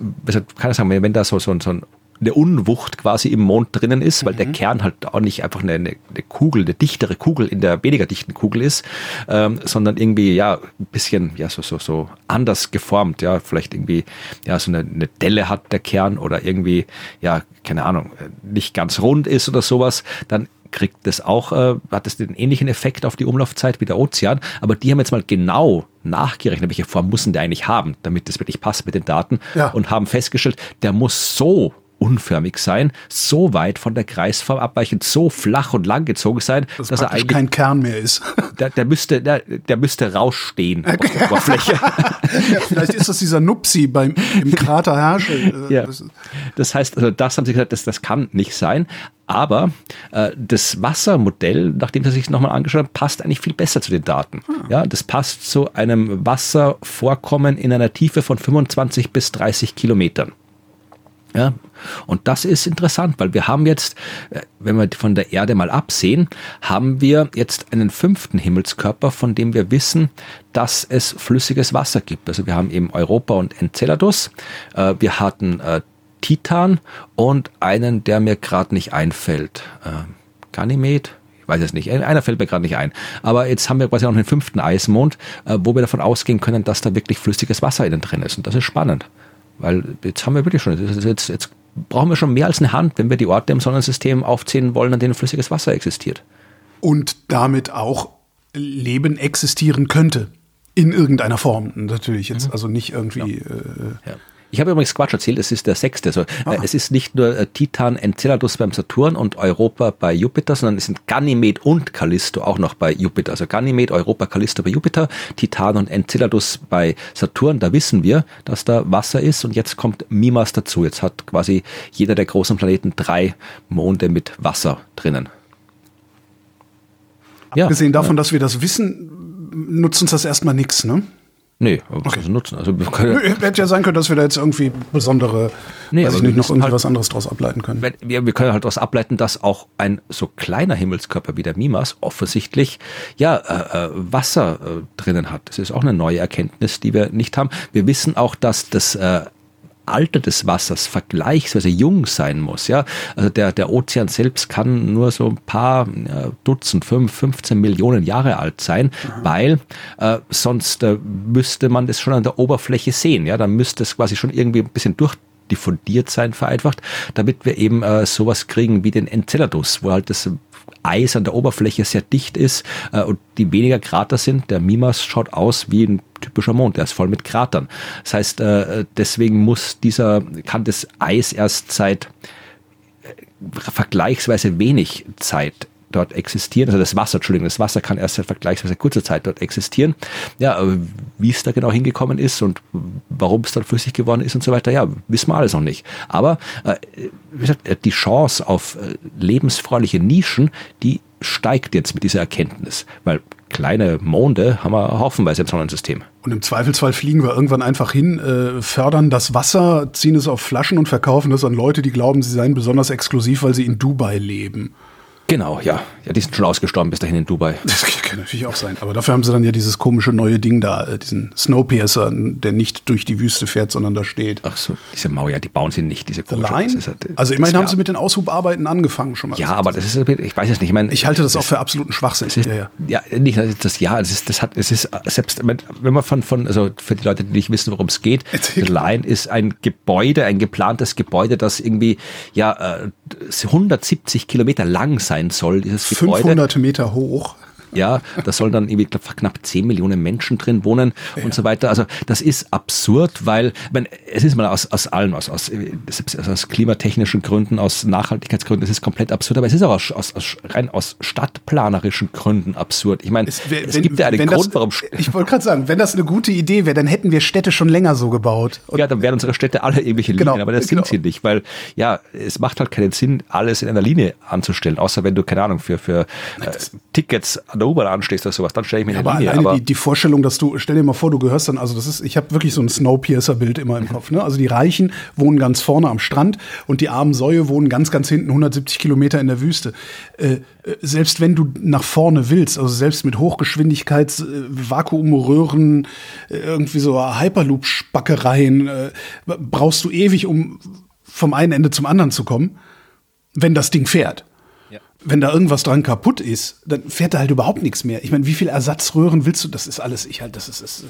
kann ich sagen, wenn da so, so, so ein eine Unwucht quasi im Mond drinnen ist, weil mhm. der Kern halt auch nicht einfach eine, eine, Kugel, eine dichtere Kugel in der weniger dichten Kugel ist, ähm, sondern irgendwie ja ein bisschen ja so so so anders geformt, ja vielleicht irgendwie ja so eine, eine Delle hat der Kern oder irgendwie ja keine Ahnung nicht ganz rund ist oder sowas, dann kriegt das auch, äh, hat das den ähnlichen Effekt auf die Umlaufzeit wie der Ozean. Aber die haben jetzt mal genau nachgerechnet, welche Form muss der eigentlich haben, damit das wirklich passt mit den Daten ja. und haben festgestellt, der muss so unförmig sein, so weit von der Kreisform abweichend, so flach und langgezogen sein, das dass er eigentlich kein Kern mehr ist. [laughs] Der, der müsste, der, der müsste rausstehen auf der [laughs] Oberfläche. [laughs] ja, vielleicht ist das dieser Nupsi beim im Krater Herschel. Ja. Das heißt, also das haben sie gesagt, das, das kann nicht sein. Aber äh, das Wassermodell, nachdem sie sich nochmal angeschaut haben, passt eigentlich viel besser zu den Daten. Ah. Ja, das passt zu einem Wasservorkommen in einer Tiefe von 25 bis 30 Kilometern. Ja, und das ist interessant, weil wir haben jetzt, äh, wenn wir von der Erde mal absehen, haben wir jetzt einen fünften Himmelskörper, von dem wir wissen, dass es flüssiges Wasser gibt. Also wir haben eben Europa und Enceladus. Äh, wir hatten äh, Titan und einen, der mir gerade nicht einfällt. Ganymed? Ich weiß es nicht. Einer fällt mir gerade nicht ein. Aber jetzt haben wir quasi noch einen fünften Eismond, wo wir davon ausgehen können, dass da wirklich flüssiges Wasser innen drin ist. Und das ist spannend. Weil jetzt haben wir wirklich schon, jetzt, jetzt brauchen wir schon mehr als eine Hand, wenn wir die Orte im Sonnensystem aufzählen wollen, an denen flüssiges Wasser existiert. Und damit auch Leben existieren könnte. In irgendeiner Form, natürlich. Jetzt mhm. also nicht irgendwie. Ja. Äh, ja. Ich habe übrigens Quatsch erzählt, es ist der sechste. Also, ah. Es ist nicht nur äh, Titan, Enceladus beim Saturn und Europa bei Jupiter, sondern es sind Ganymed und Callisto auch noch bei Jupiter. Also Ganymed, Europa, Callisto bei Jupiter, Titan und Enceladus bei Saturn. Da wissen wir, dass da Wasser ist und jetzt kommt Mimas dazu. Jetzt hat quasi jeder der großen Planeten drei Monde mit Wasser drinnen. Ja, Abgesehen davon, dass wir das wissen, nutzt uns das erstmal nichts, ne? Nee, okay. also nutzen. Also können, Hätte ja sein können, dass wir da jetzt irgendwie besondere, nee, weiß ich nicht, noch irgendwie halt, was anderes draus ableiten können. Wir, wir können halt daraus ableiten, dass auch ein so kleiner Himmelskörper wie der Mimas offensichtlich ja äh, äh, Wasser äh, drinnen hat. Das ist auch eine neue Erkenntnis, die wir nicht haben. Wir wissen auch, dass das äh, Alter des Wassers vergleichsweise jung sein muss. Ja, also der, der Ozean selbst kann nur so ein paar ja, Dutzend, fünf, 15 Millionen Jahre alt sein, mhm. weil äh, sonst äh, müsste man das schon an der Oberfläche sehen. Ja, dann müsste es quasi schon irgendwie ein bisschen durch diffundiert sein, vereinfacht, damit wir eben äh, sowas kriegen wie den Enceladus, wo halt das Eis an der Oberfläche sehr dicht ist äh, und die weniger Krater sind. Der Mimas schaut aus wie ein typischer Mond, der ist voll mit Kratern. Das heißt, äh, deswegen muss dieser, kann das Eis erst seit äh, vergleichsweise wenig Zeit dort existieren. Also das Wasser, Entschuldigung, das Wasser kann erst seit vergleichsweise kurzer Zeit dort existieren. Ja, wie es da genau hingekommen ist und warum es dann flüssig geworden ist und so weiter, ja, wissen wir alles noch nicht. Aber äh, wie gesagt, die Chance auf äh, Nischen, die steigt jetzt mit dieser Erkenntnis, weil kleine Monde haben wir haufenweise im Sonnensystem. Und im Zweifelsfall fliegen wir irgendwann einfach hin, äh, fördern das Wasser, ziehen es auf Flaschen und verkaufen es an Leute, die glauben, sie seien besonders exklusiv, weil sie in Dubai leben. Genau, ja. Ja, die sind schon ausgestorben bis dahin in Dubai. Das kann natürlich auch sein. Aber dafür haben sie dann ja dieses komische neue Ding da, äh, diesen Snowpiercer, der nicht durch die Wüste fährt, sondern da steht. Ach so, diese Mauer, die bauen sie nicht, diese komische. Nein. Halt, also immerhin haben sie mit den Aushubarbeiten angefangen schon mal. Ja, aber das ist, ich weiß es nicht. Ich, meine, ich halte das, das auch für absoluten Schwachsinn. Ist, ja, ja. ja, nicht das ja, es ist, das hat, es ist selbst, wenn man von, von, also für die Leute, die nicht wissen, worum es geht, The Line ist ein Gebäude, ein geplantes Gebäude, das irgendwie ja 170 äh, Kilometer lang sein soll. Dieses 500 Meter hoch. Ja, da sollen dann irgendwie knapp 10 Millionen Menschen drin wohnen ja. und so weiter. Also das ist absurd, weil ich meine, es ist mal aus, aus allem, aus, aus, aus klimatechnischen Gründen, aus Nachhaltigkeitsgründen, es ist komplett absurd, aber es ist auch aus, aus, aus rein aus stadtplanerischen Gründen absurd. Ich meine, es, wenn, es gibt ja einen Grund, das, warum. Ich wollte gerade sagen, wenn das eine gute Idee wäre, dann hätten wir Städte schon länger so gebaut. Und ja, dann wären unsere Städte alle irgendwelche Linien, genau, aber das genau. sind sie nicht, weil ja, es macht halt keinen Sinn, alles in einer Linie anzustellen, außer wenn du, keine Ahnung, für, für äh, Tickets der U-Bahn anstehst oder sowas, dann stelle ich mir eine aber Linie. Aber die, die Vorstellung, dass du, stell dir mal vor, du gehörst dann, also das ist, ich habe wirklich so ein Snowpiercer-Bild immer im Kopf. Ne? Also die Reichen wohnen ganz vorne am Strand und die armen Säue wohnen ganz, ganz hinten 170 Kilometer in der Wüste. Äh, äh, selbst wenn du nach vorne willst, also selbst mit Hochgeschwindigkeits, äh, Vakuumröhren, äh, irgendwie so Hyperloop-Spackereien, äh, brauchst du ewig, um vom einen Ende zum anderen zu kommen, wenn das Ding fährt. Wenn da irgendwas dran kaputt ist, dann fährt da halt überhaupt nichts mehr. Ich meine, wie viel Ersatzröhren willst du? Das ist alles, ich halt, das ist. ist ja.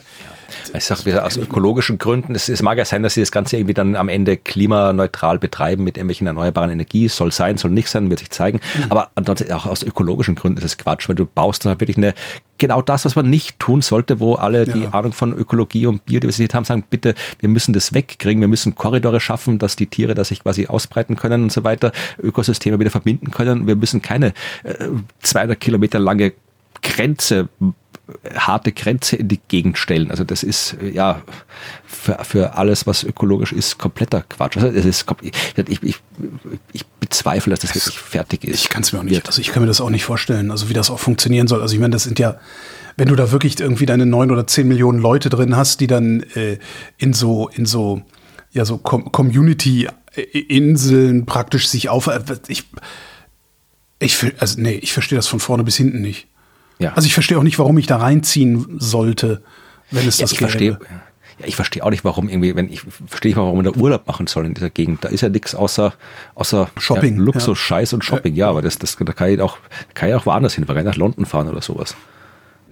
Ich sag wieder aus ökologischen Gründen, es, es mag ja sein, dass sie das Ganze irgendwie dann am Ende klimaneutral betreiben mit irgendwelchen erneuerbaren Energie. Soll sein, soll nicht sein, wird sich zeigen. Mhm. Aber auch aus ökologischen Gründen ist es Quatsch, weil du baust dann halt wirklich eine genau das, was man nicht tun sollte, wo alle, die ja. Ahnung von Ökologie und Biodiversität haben, sagen, bitte, wir müssen das wegkriegen, wir müssen Korridore schaffen, dass die Tiere da sich quasi ausbreiten können und so weiter, Ökosysteme wieder verbinden können. Wir müssen keine äh, 200 Kilometer lange Grenze harte Grenze in die Gegend stellen. Also das ist ja für, für alles, was ökologisch ist, kompletter Quatsch. Also das ist, ich, ich, ich bezweifle, dass das wirklich fertig ist. Ich kann es mir auch nicht, also ich kann mir das auch nicht vorstellen, also wie das auch funktionieren soll. Also ich meine, das sind ja, wenn du da wirklich irgendwie deine neun oder zehn Millionen Leute drin hast, die dann äh, in so, in so, ja, so Com Community-Inseln praktisch sich auf, äh, ich, ich, also nee, ich verstehe das von vorne bis hinten nicht. Ja. Also ich verstehe auch nicht, warum ich da reinziehen sollte, wenn es ja, das ich verstehe. Ja, ich verstehe auch nicht, warum irgendwie, wenn ich verstehe nicht, warum man da Urlaub machen soll in dieser Gegend. Da ist ja nichts außer außer Shopping, ja, Luxus, Scheiß und Shopping. Ja, aber das, das da kann ich auch kann ich auch woanders hin, weil nach London fahren oder sowas.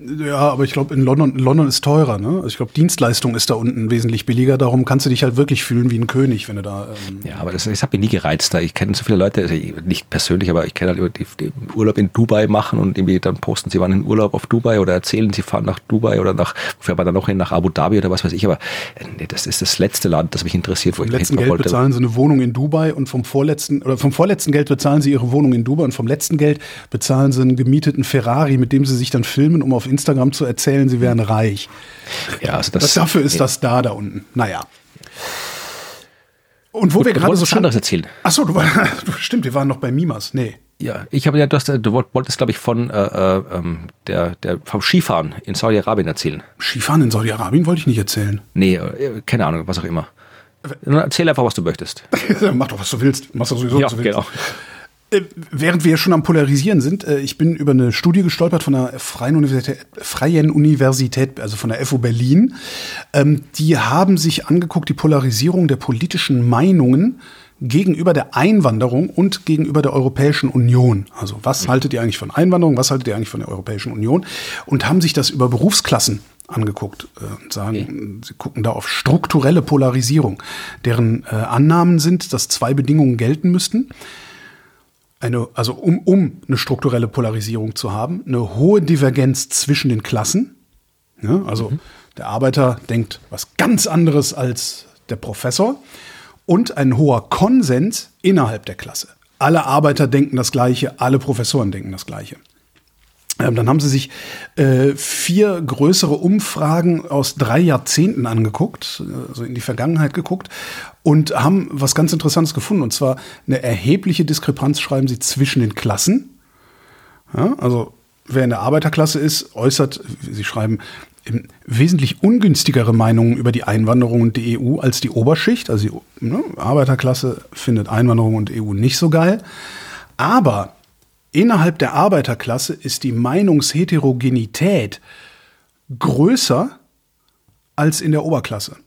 Ja, aber ich glaube, in London, London ist teurer, ne? Also ich glaube, Dienstleistung ist da unten wesentlich billiger, darum kannst du dich halt wirklich fühlen wie ein König, wenn du da. Ähm ja, aber das, das hat mich nie gereizt. Da. Ich kenne so viele Leute, also nicht persönlich, aber ich kenne halt die, die Urlaub in Dubai machen und irgendwie dann posten, sie waren in Urlaub auf Dubai oder erzählen, sie fahren nach Dubai oder nach, fährt man dann noch hin nach Abu Dhabi oder was weiß ich, aber äh, nee, das ist das letzte Land, das mich interessiert, wo vom ich letzten Geld wollte. bezahlen sie eine Wohnung in Dubai und vom vorletzten, oder vom vorletzten Geld bezahlen sie ihre Wohnung in Dubai und vom letzten Geld bezahlen sie einen gemieteten Ferrari, mit dem sie sich dann filmen, um auf Instagram zu erzählen, sie wären reich. Ja, also das, das dafür ist ja. das da da unten. Naja. Und wo Gut, wir gerade so schon anderes erzählen. Ach so, du, war, [laughs] du stimmt, wir waren noch bei Mimas. Nee. Ja, ich habe ja, du, hast, du wolltest, glaube ich, von äh, äh, ähm, der, der vom Skifahren in Saudi-Arabien erzählen. Skifahren in Saudi-Arabien wollte ich nicht erzählen. Nee, äh, keine Ahnung, was auch immer. Erzähl einfach, was du möchtest. [laughs] Mach doch, was du willst. Mach doch sowieso, ja, was du willst. Genau. Äh, während wir schon am Polarisieren sind, äh, ich bin über eine Studie gestolpert von der Freien Universität, Freien Universität also von der FU Berlin. Ähm, die haben sich angeguckt, die Polarisierung der politischen Meinungen gegenüber der Einwanderung und gegenüber der Europäischen Union. Also was haltet ihr eigentlich von Einwanderung, was haltet ihr eigentlich von der Europäischen Union? Und haben sich das über Berufsklassen angeguckt äh, und sagen, okay. sie gucken da auf strukturelle Polarisierung. Deren Annahmen sind, dass zwei Bedingungen gelten müssten eine, also um, um eine strukturelle Polarisierung zu haben, eine hohe Divergenz zwischen den Klassen. Ja, also mhm. der Arbeiter denkt was ganz anderes als der Professor und ein hoher Konsens innerhalb der Klasse. Alle Arbeiter denken das Gleiche, alle Professoren denken das Gleiche. Ähm, dann haben sie sich äh, vier größere Umfragen aus drei Jahrzehnten angeguckt, also in die Vergangenheit geguckt und haben was ganz Interessantes gefunden. Und zwar eine erhebliche Diskrepanz, schreiben sie, zwischen den Klassen. Ja, also wer in der Arbeiterklasse ist, äußert, sie schreiben, wesentlich ungünstigere Meinungen über die Einwanderung und die EU als die Oberschicht. Also die ne, Arbeiterklasse findet Einwanderung und EU nicht so geil. Aber Innerhalb der Arbeiterklasse ist die Meinungsheterogenität größer als in der Oberklasse.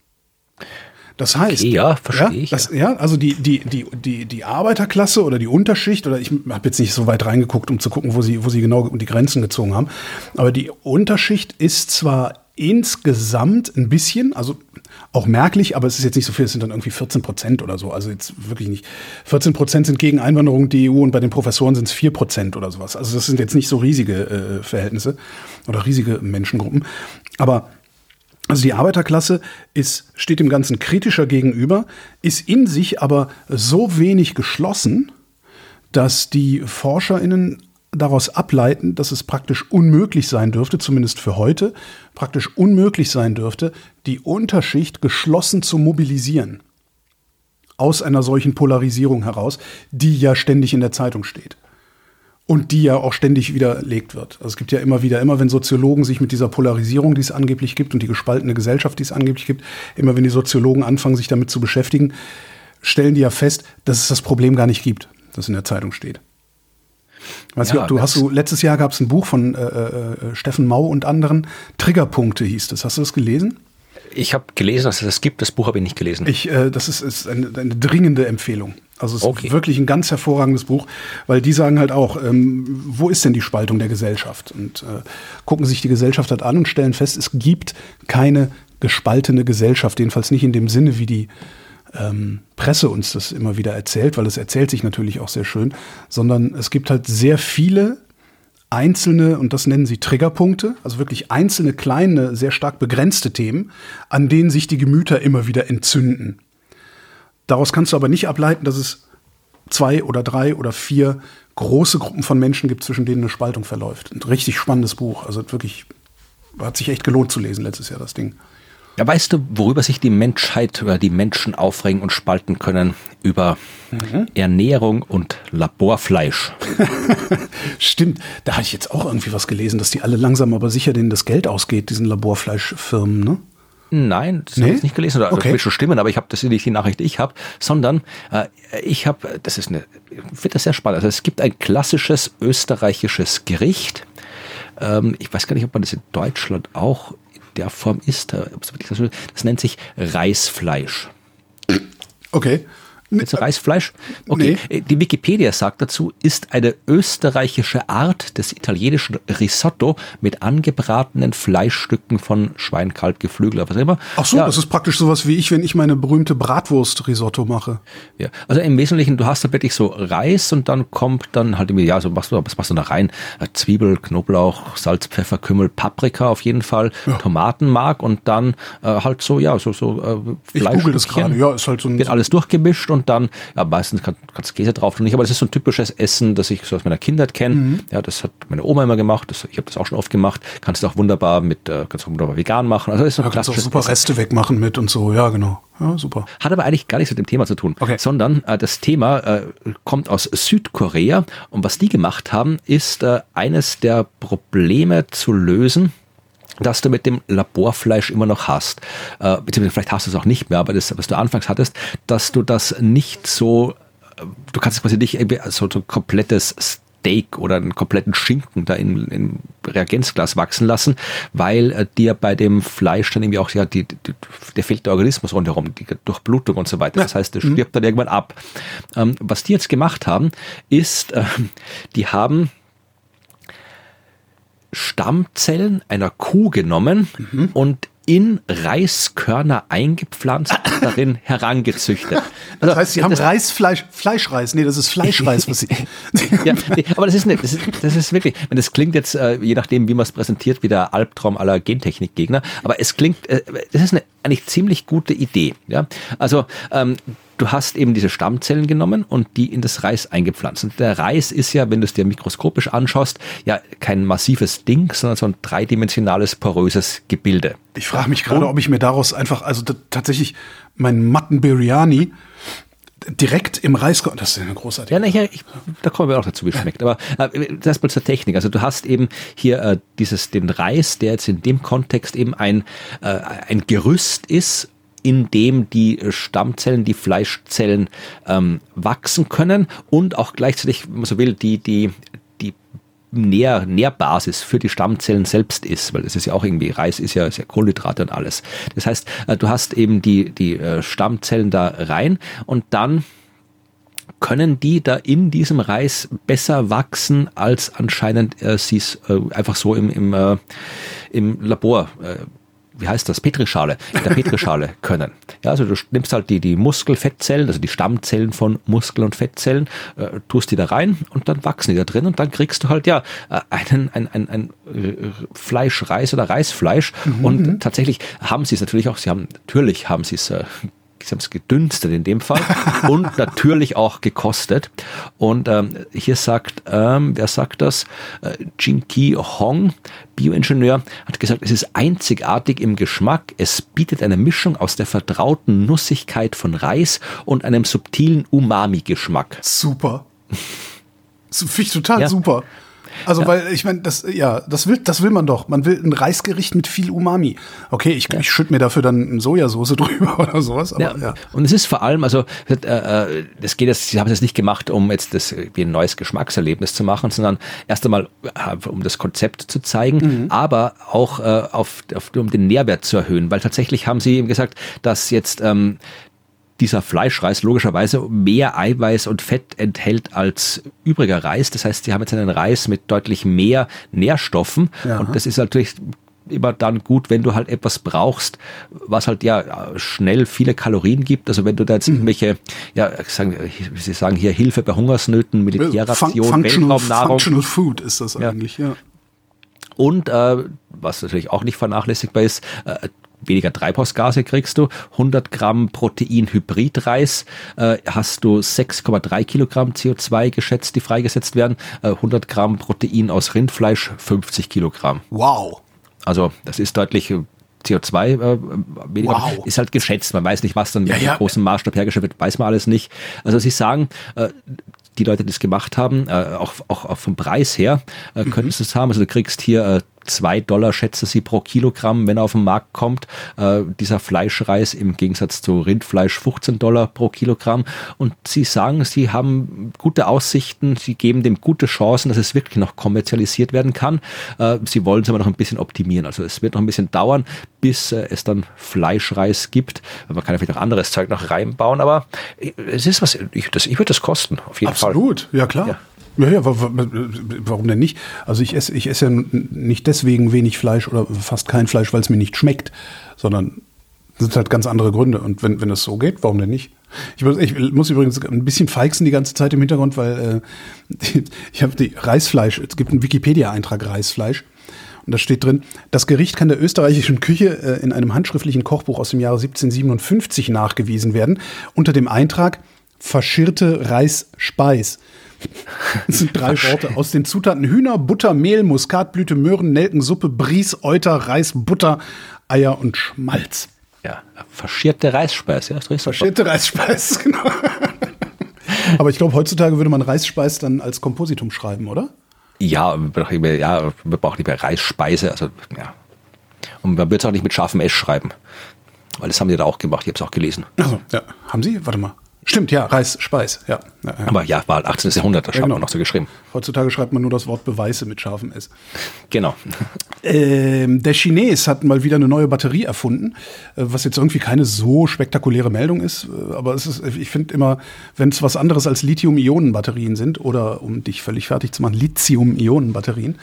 Das heißt, okay, ja, verstehe ja, ich. Das, ja. also die, die, die, die, die Arbeiterklasse oder die Unterschicht, oder ich habe jetzt nicht so weit reingeguckt, um zu gucken, wo sie, wo sie genau die Grenzen gezogen haben, aber die Unterschicht ist zwar insgesamt ein bisschen, also auch merklich, aber es ist jetzt nicht so viel, es sind dann irgendwie 14 Prozent oder so. Also jetzt wirklich nicht. 14 Prozent sind gegen Einwanderung die EU und bei den Professoren sind es 4 Prozent oder sowas. Also das sind jetzt nicht so riesige äh, Verhältnisse oder riesige Menschengruppen. Aber also die Arbeiterklasse ist, steht dem Ganzen kritischer gegenüber, ist in sich aber so wenig geschlossen, dass die ForscherInnen daraus ableiten, dass es praktisch unmöglich sein dürfte, zumindest für heute, praktisch unmöglich sein dürfte, die Unterschicht geschlossen zu mobilisieren. Aus einer solchen Polarisierung heraus, die ja ständig in der Zeitung steht. Und die ja auch ständig widerlegt wird. Also es gibt ja immer wieder, immer wenn Soziologen sich mit dieser Polarisierung, die es angeblich gibt, und die gespaltene Gesellschaft, die es angeblich gibt, immer wenn die Soziologen anfangen, sich damit zu beschäftigen, stellen die ja fest, dass es das Problem gar nicht gibt, das in der Zeitung steht. Weiß ja, nicht, ob du hast du letztes Jahr gab es ein Buch von äh, äh, Steffen Mau und anderen Triggerpunkte hieß das. Hast du das gelesen? Ich habe gelesen, dass es das gibt. Das Buch habe ich nicht gelesen. Ich, äh, das ist, ist eine, eine dringende Empfehlung. Also es Okay. ist wirklich ein ganz hervorragendes Buch, weil die sagen halt auch, ähm, wo ist denn die Spaltung der Gesellschaft? Und äh, gucken sich die Gesellschaft halt an und stellen fest, es gibt keine gespaltene Gesellschaft, jedenfalls nicht in dem Sinne, wie die ähm, Presse uns das immer wieder erzählt, weil es erzählt sich natürlich auch sehr schön, sondern es gibt halt sehr viele einzelne, und das nennen sie Triggerpunkte, also wirklich einzelne kleine, sehr stark begrenzte Themen, an denen sich die Gemüter immer wieder entzünden. Daraus kannst du aber nicht ableiten, dass es zwei oder drei oder vier große Gruppen von Menschen gibt, zwischen denen eine Spaltung verläuft. Ein richtig spannendes Buch. Also wirklich, hat sich echt gelohnt zu lesen letztes Jahr, das Ding. Ja, weißt du, worüber sich die Menschheit oder die Menschen aufregen und spalten können? Über Ernährung und Laborfleisch. [laughs] Stimmt, da hatte ich jetzt auch irgendwie was gelesen, dass die alle langsam aber sicher denen das Geld ausgeht, diesen Laborfleischfirmen, ne? Nein, das Nee? habe ich nicht gelesen. Oder Okay. das wird schon stimmen, aber ich habe das nicht die Nachricht, die ich habe, sondern äh, ich habe, das ist eine, finde das sehr spannend. Also es gibt ein klassisches österreichisches Gericht. Ähm, ich weiß gar nicht, ob man das in Deutschland auch der Form isst. äh, das nennt sich Reisfleisch. Okay. Jetzt Reisfleisch? Okay. Äh, Die Wikipedia sagt dazu, ist eine österreichische Art des italienischen Risotto mit angebratenen Fleischstücken von Schwein, Kalb, Geflügel, was immer. Ach so, Ja, das ist praktisch sowas wie ich, wenn ich meine berühmte Bratwurst-Risotto mache. Ja, also im Wesentlichen, du hast da wirklich so Reis und dann kommt dann halt irgendwie, ja, so machst du, was machst du da rein? Äh, Zwiebel, Knoblauch, Salz, Pfeffer, Kümmel, Paprika auf jeden Fall, Tomatenmark und dann äh, halt so, ja, so, so äh, Ich google das gerade. Ja, ist halt so ein. Wird alles durchgemischt und dann, ja, meistens kann, kannst Käse drauf tun nicht, aber das ist so ein typisches Essen, das ich so aus meiner Kindheit kenne. Mhm. Ja, das hat meine Oma immer gemacht, das, ich habe das auch schon oft gemacht. Kannst du auch wunderbar mit, äh, kannst du auch wunderbar vegan machen. Also ist so ein Da kannst auch super Essen. Reste wegmachen mit und so. Ja, genau. Ja, super. Hat aber eigentlich gar nichts mit dem Thema zu tun, Okay. sondern äh, das Thema äh, kommt aus Südkorea und was die gemacht haben, ist äh, eines der Probleme zu lösen, das du mit dem Laborfleisch immer noch hast. Äh, beziehungsweise vielleicht hast du es auch nicht mehr, aber das, was du anfangs hattest, dass du das nicht so, äh, du kannst es quasi nicht irgendwie so, so ein komplettes Steak oder einen kompletten Schinken da in, in Reagenzglas wachsen lassen, weil äh, dir bei dem Fleisch dann irgendwie auch, ja, die, die, der fehlt der Organismus rundherum, die Durchblutung und so weiter. Das heißt, der stirbt dann irgendwann ab. Ähm, was die jetzt gemacht haben, ist, äh, die haben Stammzellen einer Kuh genommen und in Reiskörner eingepflanzt und darin [laughs] herangezüchtet. Also, Das heißt, sie haben Reisfleisch, Fleischreis. Nee, das ist Fleischreis, was sie. [laughs] ja, nee, aber das ist, eine, das, ist, das ist wirklich, das klingt jetzt, äh, je nachdem, wie man es präsentiert, wie der Albtraum aller Gentechnikgegner, aber es klingt, äh, das ist eine eigentlich ziemlich gute Idee. Ja? Also ähm, du hast eben diese Stammzellen genommen und die in das Reis eingepflanzt. Und der Reis ist ja, wenn du es dir mikroskopisch anschaust, ja kein massives Ding, sondern so ein dreidimensionales, poröses Gebilde. Ich frage mich gerade, ob ich mir daraus einfach, also tatsächlich meinen Matten Biryani direkt im Reis. Das ist eine großartige. Ja, nachher, ich, da kommen wir auch dazu, wie es schmeckt. Aber äh, das mal zur Technik. Also du hast eben hier äh, dieses den Reis, der jetzt in dem Kontext eben ein äh, ein Gerüst ist, in dem die äh, Stammzellen, die Fleischzellen ähm, wachsen können und auch gleichzeitig, wenn man so will, die die die Nähr, Nährbasis für die Stammzellen selbst ist, weil es ist ja auch irgendwie, Reis ist ja, ist ja Kohlenhydrate und alles. Das heißt, äh, du hast eben die, die äh, Stammzellen da rein und dann können die da in diesem Reis besser wachsen, als anscheinend äh, sie es äh, einfach so im, im, äh, im Labor, äh, wie heißt das, Petrischale, in der Petrischale [laughs] können. Ja, also du nimmst halt die, die Muskelfettzellen, also die Stammzellen von Muskel- und Fettzellen, äh, tust die da rein und dann wachsen die da drin und dann kriegst du halt ja äh, einen, ein, ein, ein äh, Fleischreis oder Reisfleisch. Und tatsächlich haben sie es natürlich auch, sie haben, natürlich haben sie es äh, Sie haben es gedünstet in dem Fall [laughs] und natürlich auch gekostet. Und ähm, hier sagt, ähm, wer sagt das? Äh, Jinki Hong, Bioingenieur, hat gesagt, es ist einzigartig im Geschmack. Es bietet eine Mischung aus der vertrauten Nussigkeit von Reis und einem subtilen Umami-Geschmack. Super. [laughs] Finde ich total Ja. super. Also, weil ich meine, das, ja, das will, das will man doch. Man will ein Reisgericht mit viel Umami. Okay, ich, ja. ich schütte mir dafür dann Sojasauce [laughs] drüber oder sowas. Aber, ja. ja. Und es ist vor allem, also äh, äh, das geht jetzt, Sie haben es nicht gemacht, um jetzt das wie ein neues Geschmackserlebnis zu machen, sondern erst einmal äh, um das Konzept zu zeigen, mhm. aber auch auf, auf, um den Nährwert zu erhöhen, weil tatsächlich haben Sie eben gesagt, dass jetzt ähm, dieser Fleischreis logischerweise mehr Eiweiß und Fett enthält als übriger Reis. Das heißt, sie haben jetzt einen Reis mit deutlich mehr Nährstoffen. Ja. Und das ist natürlich immer dann gut, wenn du halt etwas brauchst, was halt ja schnell viele Kalorien gibt. Also wenn du da jetzt mhm. irgendwelche, ja, sagen, wie Sie sagen hier Hilfe bei Hungersnöten, Militärration, Fun. Functional Food ist das eigentlich, ja. ja. Und äh, was natürlich auch nicht vernachlässigbar ist, äh, weniger Treibhausgase kriegst du, 100 Gramm Protein-Hybridreis äh, hast du 6,3 Kilogramm CO2 geschätzt, die freigesetzt werden, äh, 100 Gramm Protein aus Rindfleisch 50 Kilogramm. Wow. Also das ist deutlich äh, CO2 äh, weniger. Wow. Ist halt geschätzt. Man weiß nicht, was dann ja, mit ja. großem Maßstab hergestellt wird, weiß man alles nicht. Also sie sagen, äh, die Leute, die das gemacht haben, äh, auch, auch, auch vom Preis her, äh, mhm. könntest du es haben. Also du kriegst hier äh, zwei Dollar schätze sie pro Kilogramm, wenn er auf den Markt kommt. Äh, dieser Fleischreis im Gegensatz zu Rindfleisch 15 Dollar pro Kilogramm. Und sie sagen, sie haben gute Aussichten, sie geben dem gute Chancen, dass es wirklich noch kommerzialisiert werden kann. Äh, sie wollen es aber noch ein bisschen optimieren. Also es wird noch ein bisschen dauern, bis äh, es dann Fleischreis gibt. Man kann ja vielleicht auch anderes Zeug noch reinbauen, aber äh, es ist was, ich, das, ich würde das kosten, auf jeden Absolut. Fall. Absolut, ja klar. Ja. Ja, ja, warum denn nicht? Also ich esse, ich esse ja nicht deswegen wenig Fleisch oder fast kein Fleisch, weil es mir nicht schmeckt, sondern das sind halt ganz andere Gründe. Und wenn, wenn es so geht, warum denn nicht? Ich muss, ich muss übrigens ein bisschen feixen die ganze Zeit im Hintergrund, weil äh, [laughs] ich habe die Reisfleisch, es gibt einen Wikipedia-Eintrag Reisfleisch. Und da steht drin, das Gericht kann der österreichischen Küche äh, in einem handschriftlichen Kochbuch aus dem Jahre 1757 nachgewiesen werden, unter dem Eintrag verschirrte Reisspeis. Das sind drei Worte aus den Zutaten Hühner, Butter, Mehl, Muskatblüte, Möhren, Nelken, Suppe, Bries, Euter, Reis, Butter, Eier und Schmalz. Ja, verschierte Reisspeis, ja, Verschierte Reisspeis, [laughs] genau. Aber ich glaube, heutzutage würde man Reisspeis dann als Kompositum schreiben, oder? Ja, ja, wir brauchen lieber Reisspeise, also ja. Und man wird es auch nicht mit scharfem S schreiben. Weil das haben die da auch gemacht, ich habe es auch gelesen. Also, ja. Haben Sie? Warte mal. Stimmt, ja, Reis, Speis, ja. ja, ja. Aber ja, war 18. Jahrhundert, das ja, genau. noch so geschrieben. Heutzutage schreibt man nur das Wort Beweise mit scharfem S. Genau. Ähm, der Chines hat mal wieder eine neue Batterie erfunden, äh, was jetzt irgendwie keine so spektakuläre Meldung ist, äh, aber es ist, ich finde immer, wenn es was anderes als Lithium-Ionen-Batterien sind oder, um dich völlig fertig zu machen, Lithium-Ionen-Batterien,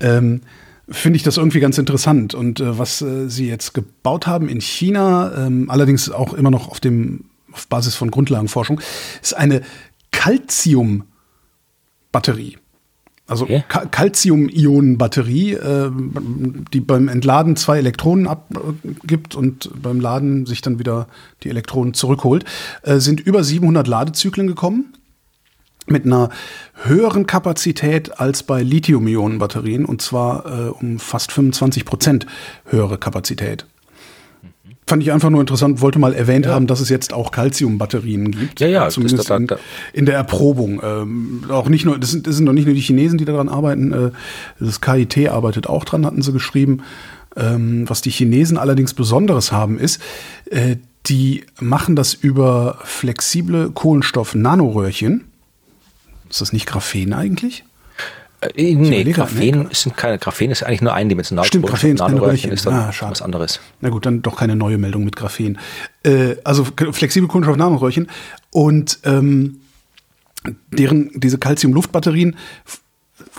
ähm, finde ich das irgendwie ganz interessant. Und äh, was äh, sie jetzt gebaut haben in China, ähm, allerdings auch immer noch auf dem auf Basis von Grundlagenforschung, ist eine Calcium-Batterie. Also okay. Calcium-Ionen-Batterie, äh, die beim Entladen zwei Elektronen abgibt und beim Laden sich dann wieder die Elektronen zurückholt, äh, sind über 700 Ladezyklen gekommen mit einer höheren Kapazität als bei Lithium-Ionen-Batterien und zwar äh, um fast 25 Prozent höhere Kapazität fand ich einfach nur interessant, wollte mal erwähnt ja. haben, dass es jetzt auch Calcium-Batterien gibt. Ja, ja, zumindest in, in, der Erprobung. Ähm, auch nicht nur, das sind, das sind noch nicht nur die Chinesen, die daran arbeiten. Äh, das KIT arbeitet auch dran, hatten sie geschrieben. Ähm, was die Chinesen allerdings Besonderes haben, ist, äh, die machen das über flexible Kohlenstoff-Nanoröhrchen. Ist das nicht Graphen eigentlich? Äh, nee, Graphen, nee. sind keine, Graphen ist eigentlich nur eindimensional. Stimmt, Graphen ist keine Röhrchen. Ist dann ah, schade. was anderes. Na gut, dann doch keine neue Meldung mit Graphen. Äh, also flexible Kunststoff Nanoröhrchen und ähm, deren diese Calcium-Luftbatterien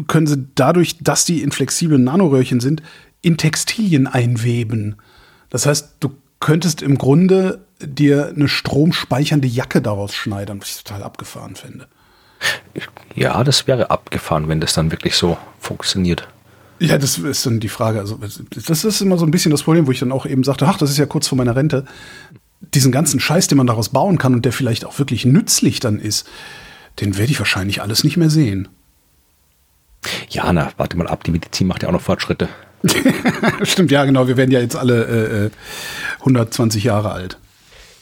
können sie dadurch, dass die in flexiblen Nanoröhrchen sind, in Textilien einweben. Das heißt, du könntest im Grunde dir eine stromspeichernde Jacke daraus schneidern, was ich total abgefahren finde. Ja, das wäre abgefahren, wenn das dann wirklich so funktioniert. Ja, das ist dann die Frage. Also, das ist immer so ein bisschen das Problem, wo ich dann auch eben sagte, ach, das ist ja kurz vor meiner Rente. Diesen ganzen Scheiß, den man daraus bauen kann und der vielleicht auch wirklich nützlich dann ist, den werde ich wahrscheinlich alles nicht mehr sehen. Ja, na, warte mal ab, die Medizin macht ja auch noch Fortschritte. [laughs] Stimmt, ja, genau. Wir werden ja jetzt alle äh, 120 äh, Jahre alt.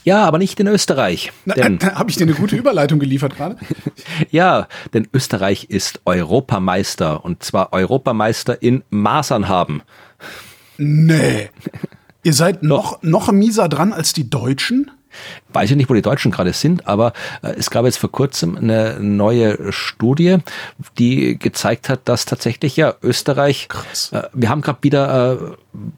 Ja, aber nicht in Österreich. [laughs] Habe ich dir eine gute Überleitung geliefert gerade? [laughs] ja, denn Österreich ist Europameister und zwar Europameister in Masern haben. Nee. Ihr seid noch, noch mieser dran als die Deutschen? Weiß ich nicht, wo die Deutschen gerade sind, aber äh, es gab jetzt vor kurzem eine neue Studie, die gezeigt hat, dass tatsächlich ja Österreich, äh, wir haben gerade wieder, äh,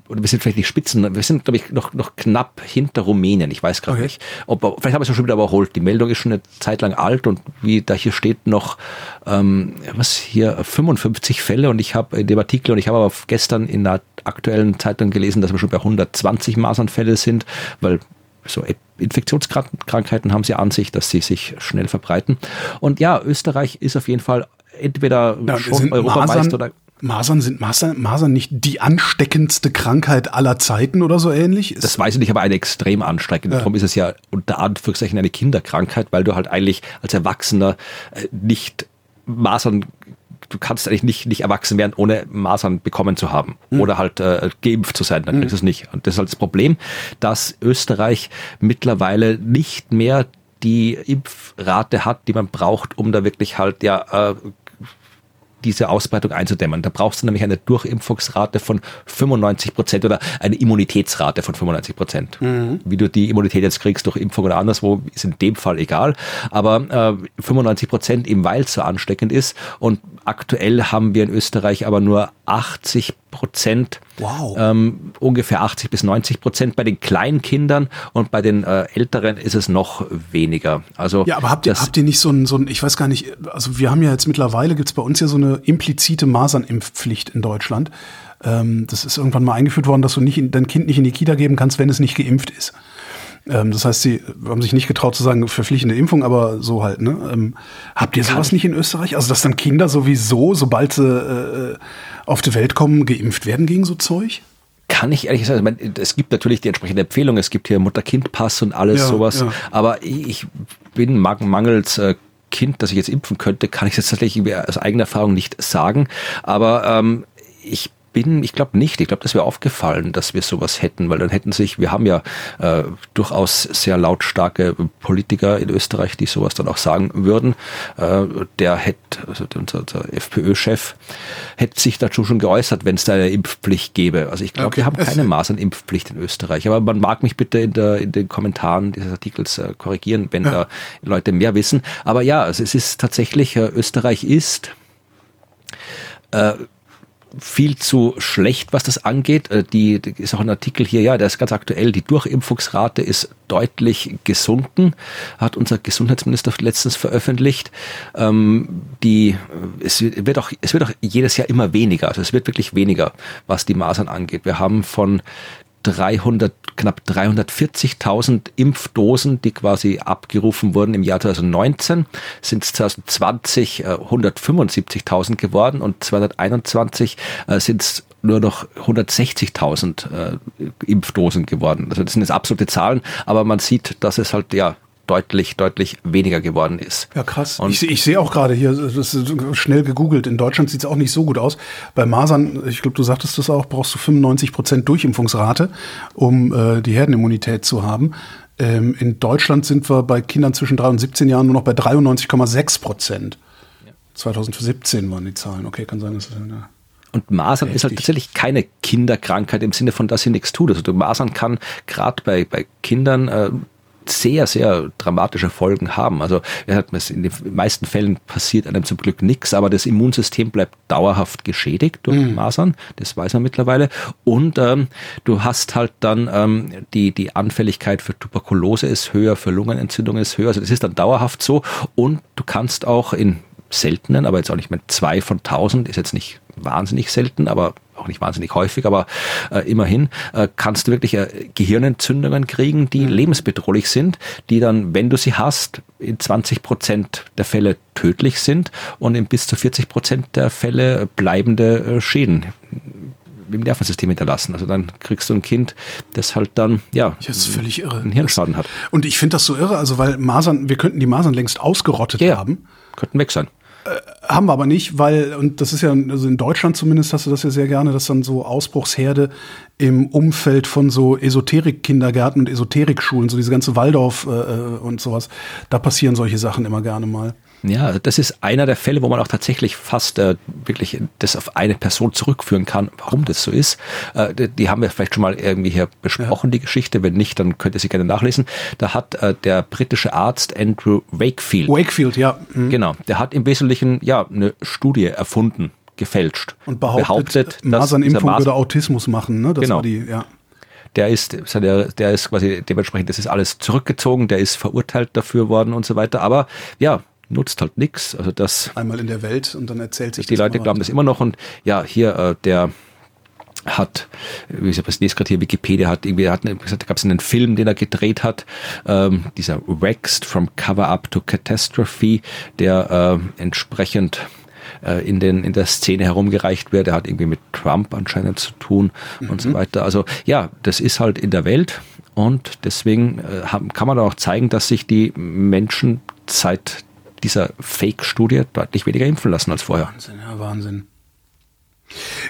oder wir sind vielleicht nicht Spitzen, wir sind glaube ich noch, noch knapp hinter Rumänien, ich weiß gerade okay. nicht. Ob, vielleicht haben wir es schon wieder überholt. Die Meldung ist schon eine Zeit lang alt und wie da hier steht noch, ähm, was hier, 55 Fälle und ich habe in dem Artikel und ich habe aber gestern in der aktuellen Zeitung gelesen, dass wir schon bei 120 Masernfälle sind, weil so Infektionskrankheiten haben sie an sich, dass sie sich schnell verbreiten. Und ja, Österreich ist auf jeden Fall entweder ja, schon Europameister oder Masern sind Masern, Masern nicht die ansteckendste Krankheit aller Zeiten oder so ähnlich? das weiß ich nicht, aber eine extrem ansteckende. Ja. Darum ist es ja unter Anführungszeichen eine Kinderkrankheit, weil du halt eigentlich als Erwachsener äh, nicht Masern du kannst eigentlich nicht, nicht erwachsen werden, ohne Masern bekommen zu haben mhm. oder halt äh, geimpft zu sein, dann kriegst du es nicht. Und das ist halt das Problem, dass Österreich mittlerweile nicht mehr die Impfrate hat, die man braucht, um da wirklich halt ja äh, diese Ausbreitung einzudämmen. Da brauchst du nämlich eine Durchimpfungsrate von 95 Prozent oder eine Immunitätsrate von 95 Prozent. Mhm. Wie du die Immunität jetzt kriegst durch Impfung oder anderswo, ist in dem Fall egal. Aber äh, 95 Prozent eben weil es so ansteckend ist. Und aktuell haben wir in Österreich aber nur 80 Prozent, wow. ähm, ungefähr 80 bis 90 Prozent bei den kleinen Kindern und bei den äh, Älteren ist es noch weniger. Also ja, aber habt ihr, habt ihr nicht so ein, so ein, ich weiß gar nicht, also wir haben ja jetzt mittlerweile, gibt es bei uns ja so eine implizite Masernimpfpflicht in Deutschland. Ähm, das ist irgendwann mal eingeführt worden, dass du nicht in, dein Kind nicht in die Kita geben kannst, wenn es nicht geimpft ist. Ähm, das heißt, sie haben sich nicht getraut zu sagen, verpflichtende Impfung, aber so halt. Ne? Ähm, habt ihr sowas nicht in Österreich? Also, dass dann Kinder sowieso, sobald sie äh, auf die Welt kommen, geimpft werden gegen so Zeug? kann ich ehrlich sagen, es gibt natürlich die entsprechende Empfehlung, es gibt hier Mutter-Kind-Pass und alles ja, sowas, ja. aber ich bin mangels äh, Kind, das ich jetzt impfen könnte, kann ich jetzt tatsächlich aus eigener Erfahrung nicht sagen, aber ähm, ich bin, ich glaube nicht. Ich glaube, das wäre aufgefallen, dass wir sowas hätten, weil dann hätten sich, wir haben ja äh, durchaus sehr lautstarke Politiker in Österreich, die sowas dann auch sagen würden. Äh, der hätte, also unser, unser FPÖ-Chef, hätte sich dazu schon geäußert, wenn es da eine Impfpflicht gäbe. Also ich glaube, okay. wir haben keine [laughs] Masernimpfpflicht in Österreich. Aber man mag mich bitte in, der, in den Kommentaren dieses Artikels äh, korrigieren, wenn ja. da Leute mehr wissen. Aber ja, also es ist tatsächlich, äh, Österreich ist äh, viel zu schlecht, was das angeht. Äh, die, die ist auch ein Artikel hier, ja, der ist ganz aktuell. Die Durchimpfungsrate ist deutlich gesunken, hat unser Gesundheitsminister letztens veröffentlicht. Ähm, die, äh, es wird auch, es wird auch jedes Jahr immer weniger. Also es wird wirklich weniger, was die Masern angeht. Wir haben von 300, knapp 340.000 Impfdosen, die quasi abgerufen wurden im Jahr 2019, sind es 2020 175.000 geworden und 2021 äh, sind es nur noch 160.000 äh, Impfdosen geworden. Also das sind jetzt absolute Zahlen, aber man sieht, dass es halt ja deutlich, deutlich weniger geworden ist. Ja, krass. Und ich, ich sehe auch gerade hier, das ist schnell gegoogelt, in Deutschland sieht es auch nicht so gut aus. Bei Masern, ich glaube, du sagtest das auch, brauchst du 95 Prozent Durchimpfungsrate, um äh, die Herdenimmunität zu haben. Ähm, in Deutschland sind wir bei Kindern zwischen 3 und 17 Jahren nur noch bei 93,6 Prozent. Ja. 2017 waren die Zahlen. Okay, kann sein, dass es. Ja. Und Masern Richtig. ist halt tatsächlich keine Kinderkrankheit im Sinne von, dass sie nichts tut. Also Masern kann gerade bei, bei Kindern äh, sehr, sehr dramatische Folgen haben. Also in den meisten Fällen passiert einem zum Glück nichts, aber das Immunsystem bleibt dauerhaft geschädigt durch mhm. Masern, das weiß man mittlerweile. Und ähm, du hast halt dann ähm, die, die Anfälligkeit für Tuberkulose ist höher, für Lungenentzündungen ist höher. Also das ist dann dauerhaft so. Und du kannst auch in seltenen, aber jetzt auch nicht mehr zwei von tausend, ist jetzt nicht wahnsinnig selten, aber auch nicht wahnsinnig häufig, aber äh, immerhin äh, kannst du wirklich äh, Gehirnentzündungen kriegen, die lebensbedrohlich sind, die dann, wenn du sie hast, in 20 Prozent der Fälle tödlich sind und in bis zu 40 Prozent der Fälle bleibende äh, Schäden im Nervensystem hinterlassen. Also dann kriegst du ein Kind, das halt dann, ja, das völlig irre. einen Hirnschaden hat. Und ich finde das so irre, also weil Masern, wir könnten die Masern längst ausgerottet ja, haben. Könnten weg sein. Äh, haben wir aber nicht, weil, und das ist ja, also in Deutschland zumindest hast du das ja sehr gerne, dass dann so Ausbruchsherde im Umfeld von so Esoterik-Kindergärten und Esoterikschulen, so diese ganze Waldorf äh, äh, und sowas. Da passieren solche Sachen immer gerne mal. Ja, das ist einer der Fälle, wo man auch tatsächlich fast äh, wirklich das auf eine Person zurückführen kann, warum das so ist. Äh, die, die haben wir vielleicht schon mal irgendwie hier besprochen, ja. die Geschichte. Wenn nicht, dann könnt ihr sie gerne nachlesen. Da hat äh, der britische Arzt Andrew Wakefield. Wakefield, ja. Mhm. Genau. Der hat im Wesentlichen ja eine Studie erfunden, gefälscht. Und behauptet, behauptet Masernimpfung Mas würde Autismus machen, ne? Das genau. die, ja der ist, der ist quasi dementsprechend, das ist alles zurückgezogen, der ist verurteilt dafür worden und so weiter. Aber ja, nutzt halt nichts. Also das einmal in der Welt und dann erzählt sich die Leute glauben das immer noch und ja hier äh, der hat, wie ich das lese gerade hier, Wikipedia hat irgendwie, hat gesagt, da gab es einen Film, den er gedreht hat, ähm, dieser Waxed from Cover Up to Catastrophe, der äh, entsprechend äh, in, den, in der Szene herumgereicht wird. Er hat irgendwie mit Trump anscheinend zu tun mhm. und so mhm. weiter. Also ja, das ist halt in der Welt und deswegen äh, kann man auch zeigen, dass sich die Menschen seit dieser Fake-Studie deutlich weniger impfen lassen als vorher. Wahnsinn, ja, Wahnsinn.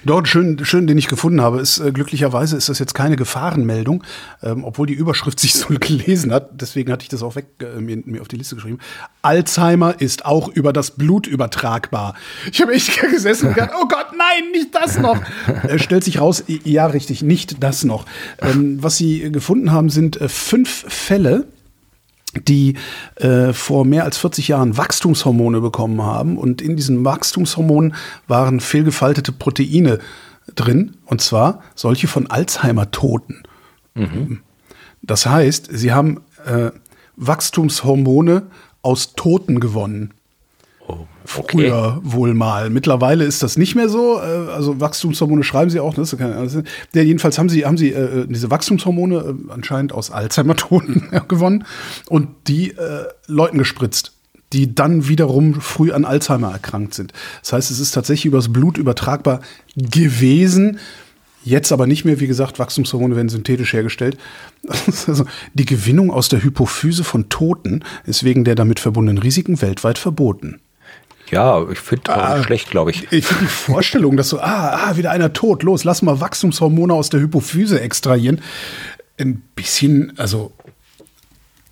Dort schön, schön, den ich gefunden habe, ist äh, glücklicherweise ist das jetzt keine Gefahrenmeldung, ähm, obwohl die Überschrift [laughs] sich so gelesen hat. Deswegen hatte ich das auch weg äh, mir, mir, auf die Liste geschrieben. Alzheimer ist auch über das Blut übertragbar. Ich habe echt [laughs] gesessen und gedacht, oh Gott, nein, nicht das noch. [laughs] äh, stellt sich raus, ja, richtig, nicht das noch. Ähm, was sie gefunden haben, sind äh, fünf Fälle die äh, vor mehr als 40 Jahren Wachstumshormone bekommen haben. Und in diesen Wachstumshormonen waren fehlgefaltete Proteine drin. Und zwar solche von Alzheimer-Toten. Mhm. Das heißt, sie haben äh, Wachstumshormone aus Toten gewonnen. Oh, okay. Früher wohl mal. Mittlerweile ist das nicht mehr so. Äh, also Wachstumshormone schreiben sie auch. Ne? Ja, jedenfalls haben sie, haben sie äh, diese Wachstumshormone äh, anscheinend aus Alzheimer-Toten [laughs] gewonnen und die äh, Leuten gespritzt die dann wiederum früh an Alzheimer erkrankt sind. Das heißt, es ist tatsächlich übers Blut übertragbar gewesen. Jetzt aber nicht mehr, wie gesagt, Wachstumshormone werden synthetisch hergestellt. [laughs] Also die Gewinnung aus der Hypophyse von Toten ist wegen der damit verbundenen Risiken weltweit verboten. Ja, ich finde auch ah, schlecht, glaube ich. Ich finde die Vorstellung, dass so, ah, ah, wieder einer tot, los, lass mal Wachstumshormone aus der Hypophyse extrahieren. Ein bisschen, also,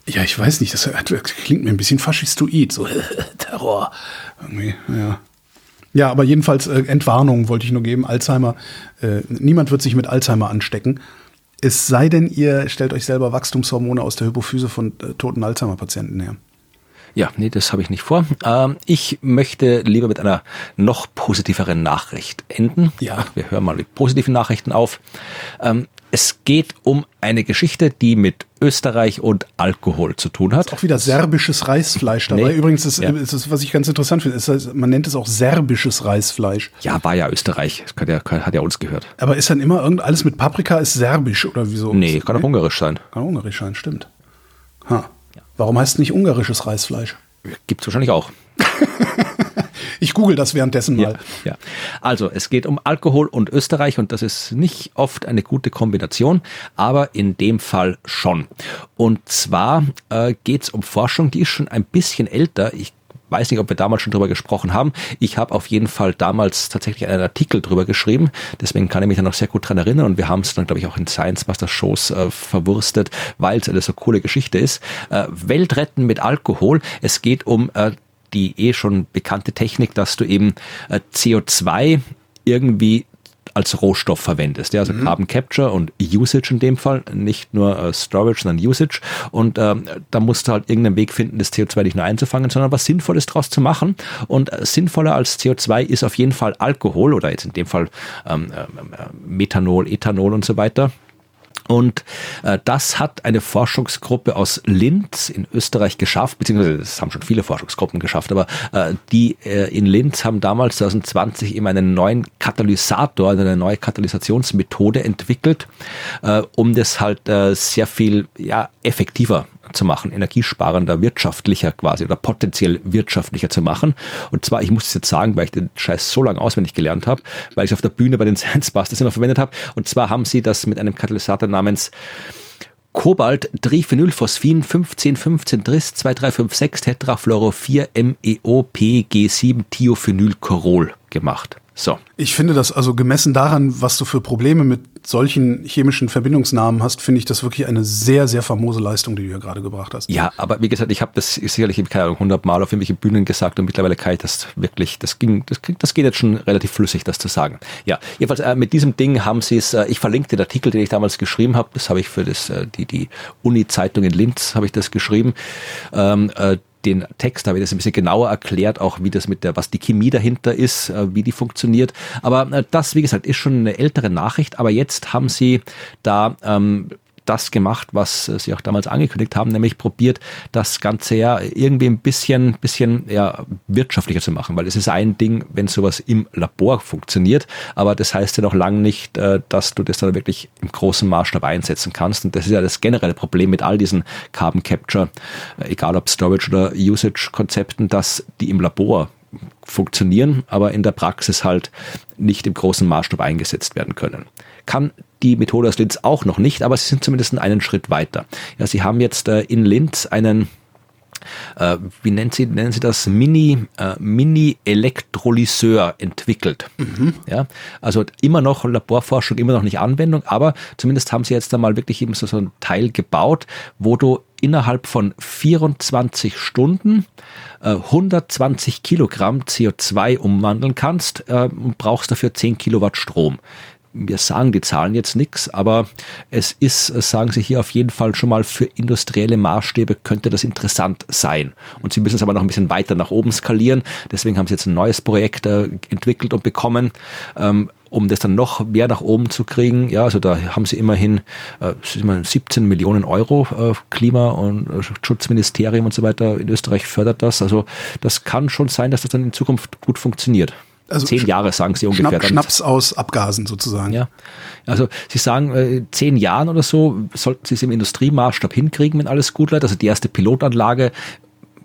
ja, ich weiß nicht, das, klingt mir ein bisschen faschistoid, so [laughs] Terror. Irgendwie, ja. Ja, aber jedenfalls äh, Entwarnung wollte ich nur geben. Alzheimer, äh, niemand wird sich mit Alzheimer anstecken. Es sei denn, ihr stellt euch selber Wachstumshormone aus der Hypophyse von äh, toten Alzheimer-Patienten her. Ja, nee, das habe ich nicht vor. Ähm, ich möchte lieber mit einer noch positiveren Nachricht enden. Ja. Wir hören mal mit positiven Nachrichten auf. Ähm, es geht um eine Geschichte, die mit Österreich und Alkohol zu tun hat. Auch wieder serbisches Reisfleisch dabei. Nee. Übrigens, ist, ja. ist das, was ich ganz interessant finde, ist, man nennt es auch serbisches Reisfleisch. Ja, war ja Österreich. Das ja, hat ja uns gehört. Aber ist dann immer irgend alles mit Paprika ist serbisch oder wieso? Nee, kann auch ungarisch sein. Kann ungarisch sein, stimmt. Ha. Warum heißt es nicht ungarisches Reisfleisch? Gibt es wahrscheinlich auch. [laughs] ich google das währenddessen mal. Ja, ja, Also, es geht um Alkohol und Österreich und das ist nicht oft eine gute Kombination, aber in dem Fall schon. Und zwar äh, geht es um Forschung, die ist schon ein bisschen älter. Ich weiß nicht, ob wir damals schon drüber gesprochen haben. Ich habe auf jeden Fall damals tatsächlich einen Artikel drüber geschrieben. Deswegen kann ich mich da noch sehr gut dran erinnern. Und wir haben es dann, glaube ich, auch in Science Master Shows äh, verwurstet, weil es eine so coole Geschichte ist. Äh, Weltretten mit Alkohol. Es geht um äh, die eh schon bekannte Technik, dass du eben äh, CO2 irgendwie als Rohstoff verwendest. Ja, also mhm. Carbon Capture und Usage in dem Fall, nicht nur äh, Storage, sondern Usage. Und ähm, da musst du halt irgendeinen Weg finden, das CO2 nicht nur einzufangen, sondern was Sinnvolles draus zu machen. Und äh, sinnvoller als CO2 ist auf jeden Fall Alkohol oder jetzt in dem Fall ähm, äh, Methanol, Ethanol und so weiter. Und äh, das hat eine Forschungsgruppe aus Linz in Österreich geschafft, beziehungsweise das haben schon viele Forschungsgruppen geschafft, aber äh, die äh, in Linz haben damals 2020 eben einen neuen Katalysator, also eine neue Katalysationsmethode entwickelt, äh, um das halt äh, sehr viel ja, effektiver zu machen, energiesparender, wirtschaftlicher quasi oder potenziell wirtschaftlicher zu machen. Und zwar, ich muss es jetzt sagen, weil ich den Scheiß so lange auswendig gelernt habe, weil ich auf der Bühne bei den [laughs] Science Busters immer verwendet habe. Und zwar haben sie das mit einem Katalysator namens Kobalt, Triphenylphosphin, 1515 Tris, 2356 Tetrafluoro 4 MEO PG7 Thiophenylchlorol gemacht. So. Ich finde das also gemessen daran, was du für Probleme mit solchen chemischen Verbindungsnamen hast, finde ich das wirklich eine sehr, sehr famose Leistung, die du hier gerade gebracht hast. Ja, aber wie gesagt, ich habe das sicherlich, keine Ahnung, 100 Mal auf irgendwelche Bühnen gesagt und mittlerweile kann ich das wirklich, das ging, das, das geht jetzt schon relativ flüssig, das zu sagen. Ja, jedenfalls äh, mit diesem Ding haben sie es, äh, ich verlinke den Artikel, den ich damals geschrieben habe, das habe ich für das, äh, die, die Uni-Zeitung in Linz, habe ich das geschrieben. Ähm, äh, den Text habe ich das ein bisschen genauer erklärt, auch wie das mit der, was die Chemie dahinter ist, äh, wie die funktioniert. Aber äh, das, wie gesagt, ist schon eine ältere Nachricht. Aber jetzt haben sie da ähm, das gemacht, was sie auch damals angekündigt haben, nämlich probiert, das Ganze ja irgendwie ein bisschen, bisschen ja, wirtschaftlicher zu machen, weil es ist ein Ding, wenn sowas im Labor funktioniert, aber das heißt ja noch lange nicht, äh, dass du das dann wirklich im großen Maßstab einsetzen kannst. Und das ist ja das generelle Problem mit all diesen Carbon Capture, äh, egal ob Storage oder Usage-Konzepten, dass die im Labor funktionieren, aber in der Praxis halt nicht im großen Maßstab eingesetzt werden können. Kann die Methode aus Linz auch noch nicht, aber sie sind zumindest einen Schritt weiter. Ja, sie haben jetzt äh, in Linz einen äh, wie nennt sie, nennen sie das, Mini, äh, Mini-Elektrolyseur entwickelt. Mhm. Ja, also immer noch Laborforschung, immer noch nicht Anwendung, aber zumindest haben sie jetzt einmal wirklich eben so, so ein Teil gebaut, wo du innerhalb von 24 Stunden äh, 120 Kilogramm CO2 umwandeln kannst äh, und brauchst dafür 10 Kilowatt Strom wir sagen die Zahlen jetzt nichts, aber es ist, sagen Sie hier auf jeden Fall schon mal für industrielle Maßstäbe könnte das interessant sein. Und Sie müssen es aber noch ein bisschen weiter nach oben skalieren. Deswegen haben Sie jetzt ein neues Projekt äh, entwickelt und bekommen. Ähm, um das dann noch mehr nach oben zu kriegen. Ja, also da haben sie immerhin äh, 17 Millionen Euro äh, Klima- und äh, Schutzministerium und so weiter in Österreich fördert das. Also das kann schon sein, dass das dann in Zukunft gut funktioniert. Also zehn Jahre sagen sie ungefähr. Schnapp, Schnaps aus Abgasen sozusagen. Ja, also sie sagen, äh, zehn Jahren oder so sollten sie es im Industriemaßstab hinkriegen, wenn alles gut läuft. Also die erste Pilotanlage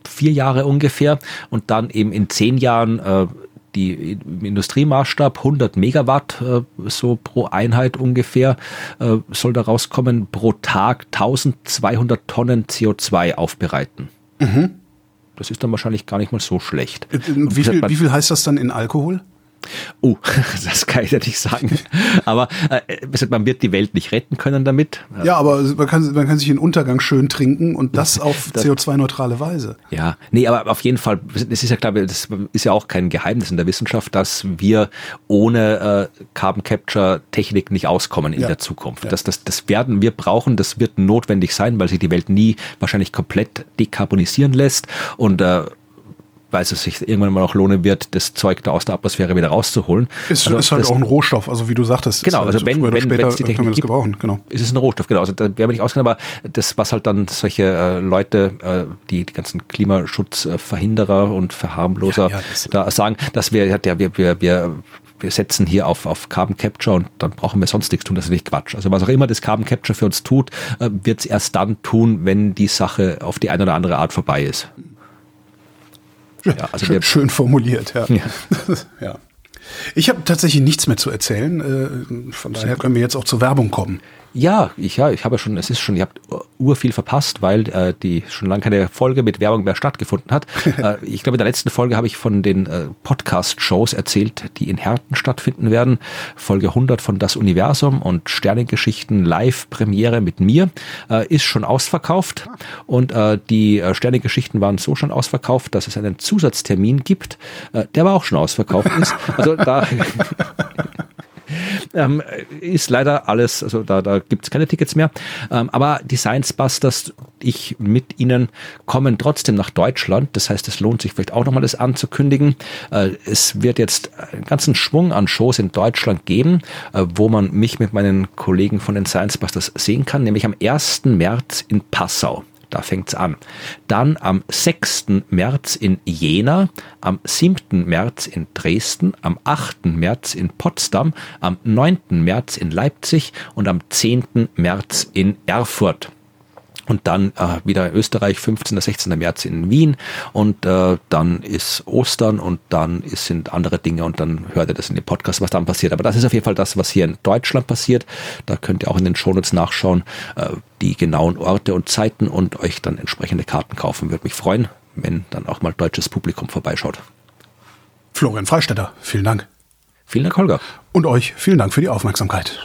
vier Jahre ungefähr und dann eben in zehn Jahren äh, die im Industriemaßstab 100 Megawatt äh, so pro Einheit ungefähr äh, soll da rauskommen pro Tag 1200 Tonnen CO2 aufbereiten. Mhm. Das ist dann wahrscheinlich gar nicht mal so schlecht. Äh, wie viel, wie viel heißt das dann in Alkohol? Oh, [laughs] das kann ich ja nicht sagen. Aber äh, man wird die Welt nicht retten können damit. Ja, aber man kann, man kann sich in Untergang schön trinken und das [laughs] auf CO2-neutrale Weise. Ja, nee, aber auf jeden Fall, es ist ja klar, das ist ja auch kein Geheimnis in der Wissenschaft, dass wir ohne äh, Carbon Capture Technik nicht auskommen in ja. der Zukunft. Ja. Das, das, das werden wir brauchen, das wird notwendig sein, weil sich die Welt nie wahrscheinlich komplett dekarbonisieren lässt und äh, weil es sich irgendwann mal noch lohnen wird, das Zeug da aus der Atmosphäre wieder rauszuholen. Ist, also, ist halt auch ein Rohstoff, also wie du sagtest. Genau, also wenn, wenn, wenn es die Technik gibt, gebrauchen, genau. ist es ein Rohstoff, genau. Also da werden wir nicht auskennen, aber das, was halt dann solche äh, Leute, äh, die die ganzen Klimaschutzverhinderer und Verharmloser ja, ja, da sagen, dass wir, ja, wir, wir, wir wir setzen hier auf, auf Carbon Capture und dann brauchen wir sonst nichts tun, das ist nicht Quatsch. Also was auch immer das Carbon Capture für uns tut, äh, wird es erst dann tun, wenn die Sache auf die eine oder andere Art vorbei ist. Ja, also schön, schön formuliert, ja. ja. [laughs] ja. Ich habe tatsächlich nichts mehr zu erzählen. Äh, von daher können wir jetzt auch zur Werbung kommen. Ja, ich, ja, ich habe schon, es ist schon, ihr habt ur viel verpasst, weil äh, die schon lange keine Folge mit Werbung mehr stattgefunden hat. [laughs] äh, ich glaube, in der letzten Folge habe ich von den äh, Podcast-Shows erzählt, die in Herten stattfinden werden. Folge 100 von Das Universum und Sternengeschichten Live-Premiere mit mir äh, ist schon ausverkauft. Und äh, die äh, Sternengeschichten waren so schon ausverkauft, dass es einen Zusatztermin gibt, äh, der aber auch schon ausverkauft ist. Also da [laughs] [laughs] ähm, ist leider alles, also da, da gibt es keine Tickets mehr. Ähm, aber die Science Busters, ich mit ihnen, kommen trotzdem nach Deutschland. Das heißt, es lohnt sich vielleicht auch nochmal das anzukündigen. Äh, es wird jetzt einen ganzen Schwung an Shows in Deutschland geben, äh, wo man mich mit meinen Kollegen von den Science Busters sehen kann, nämlich am 1. März in Passau. Da fängt's an. Dann am 6. März in Jena, am 7. März in Dresden, am 8. März in Potsdam, am 9. März in Leipzig und am 10. März in Erfurt und dann äh, wieder Österreich, 15. 16. März in Wien und äh, dann ist Ostern und dann ist, sind andere Dinge und dann hört ihr das in dem Podcast, was dann passiert. Aber das ist auf jeden Fall das, was hier in Deutschland passiert. Da könnt ihr auch in den Shownotes nachschauen, äh, die genauen Orte und Zeiten und euch dann entsprechende Karten kaufen. Würde mich freuen, wenn dann auch mal deutsches Publikum vorbeischaut. Florian Freistetter, vielen Dank. Vielen Dank, Holger. Und euch vielen Dank für die Aufmerksamkeit.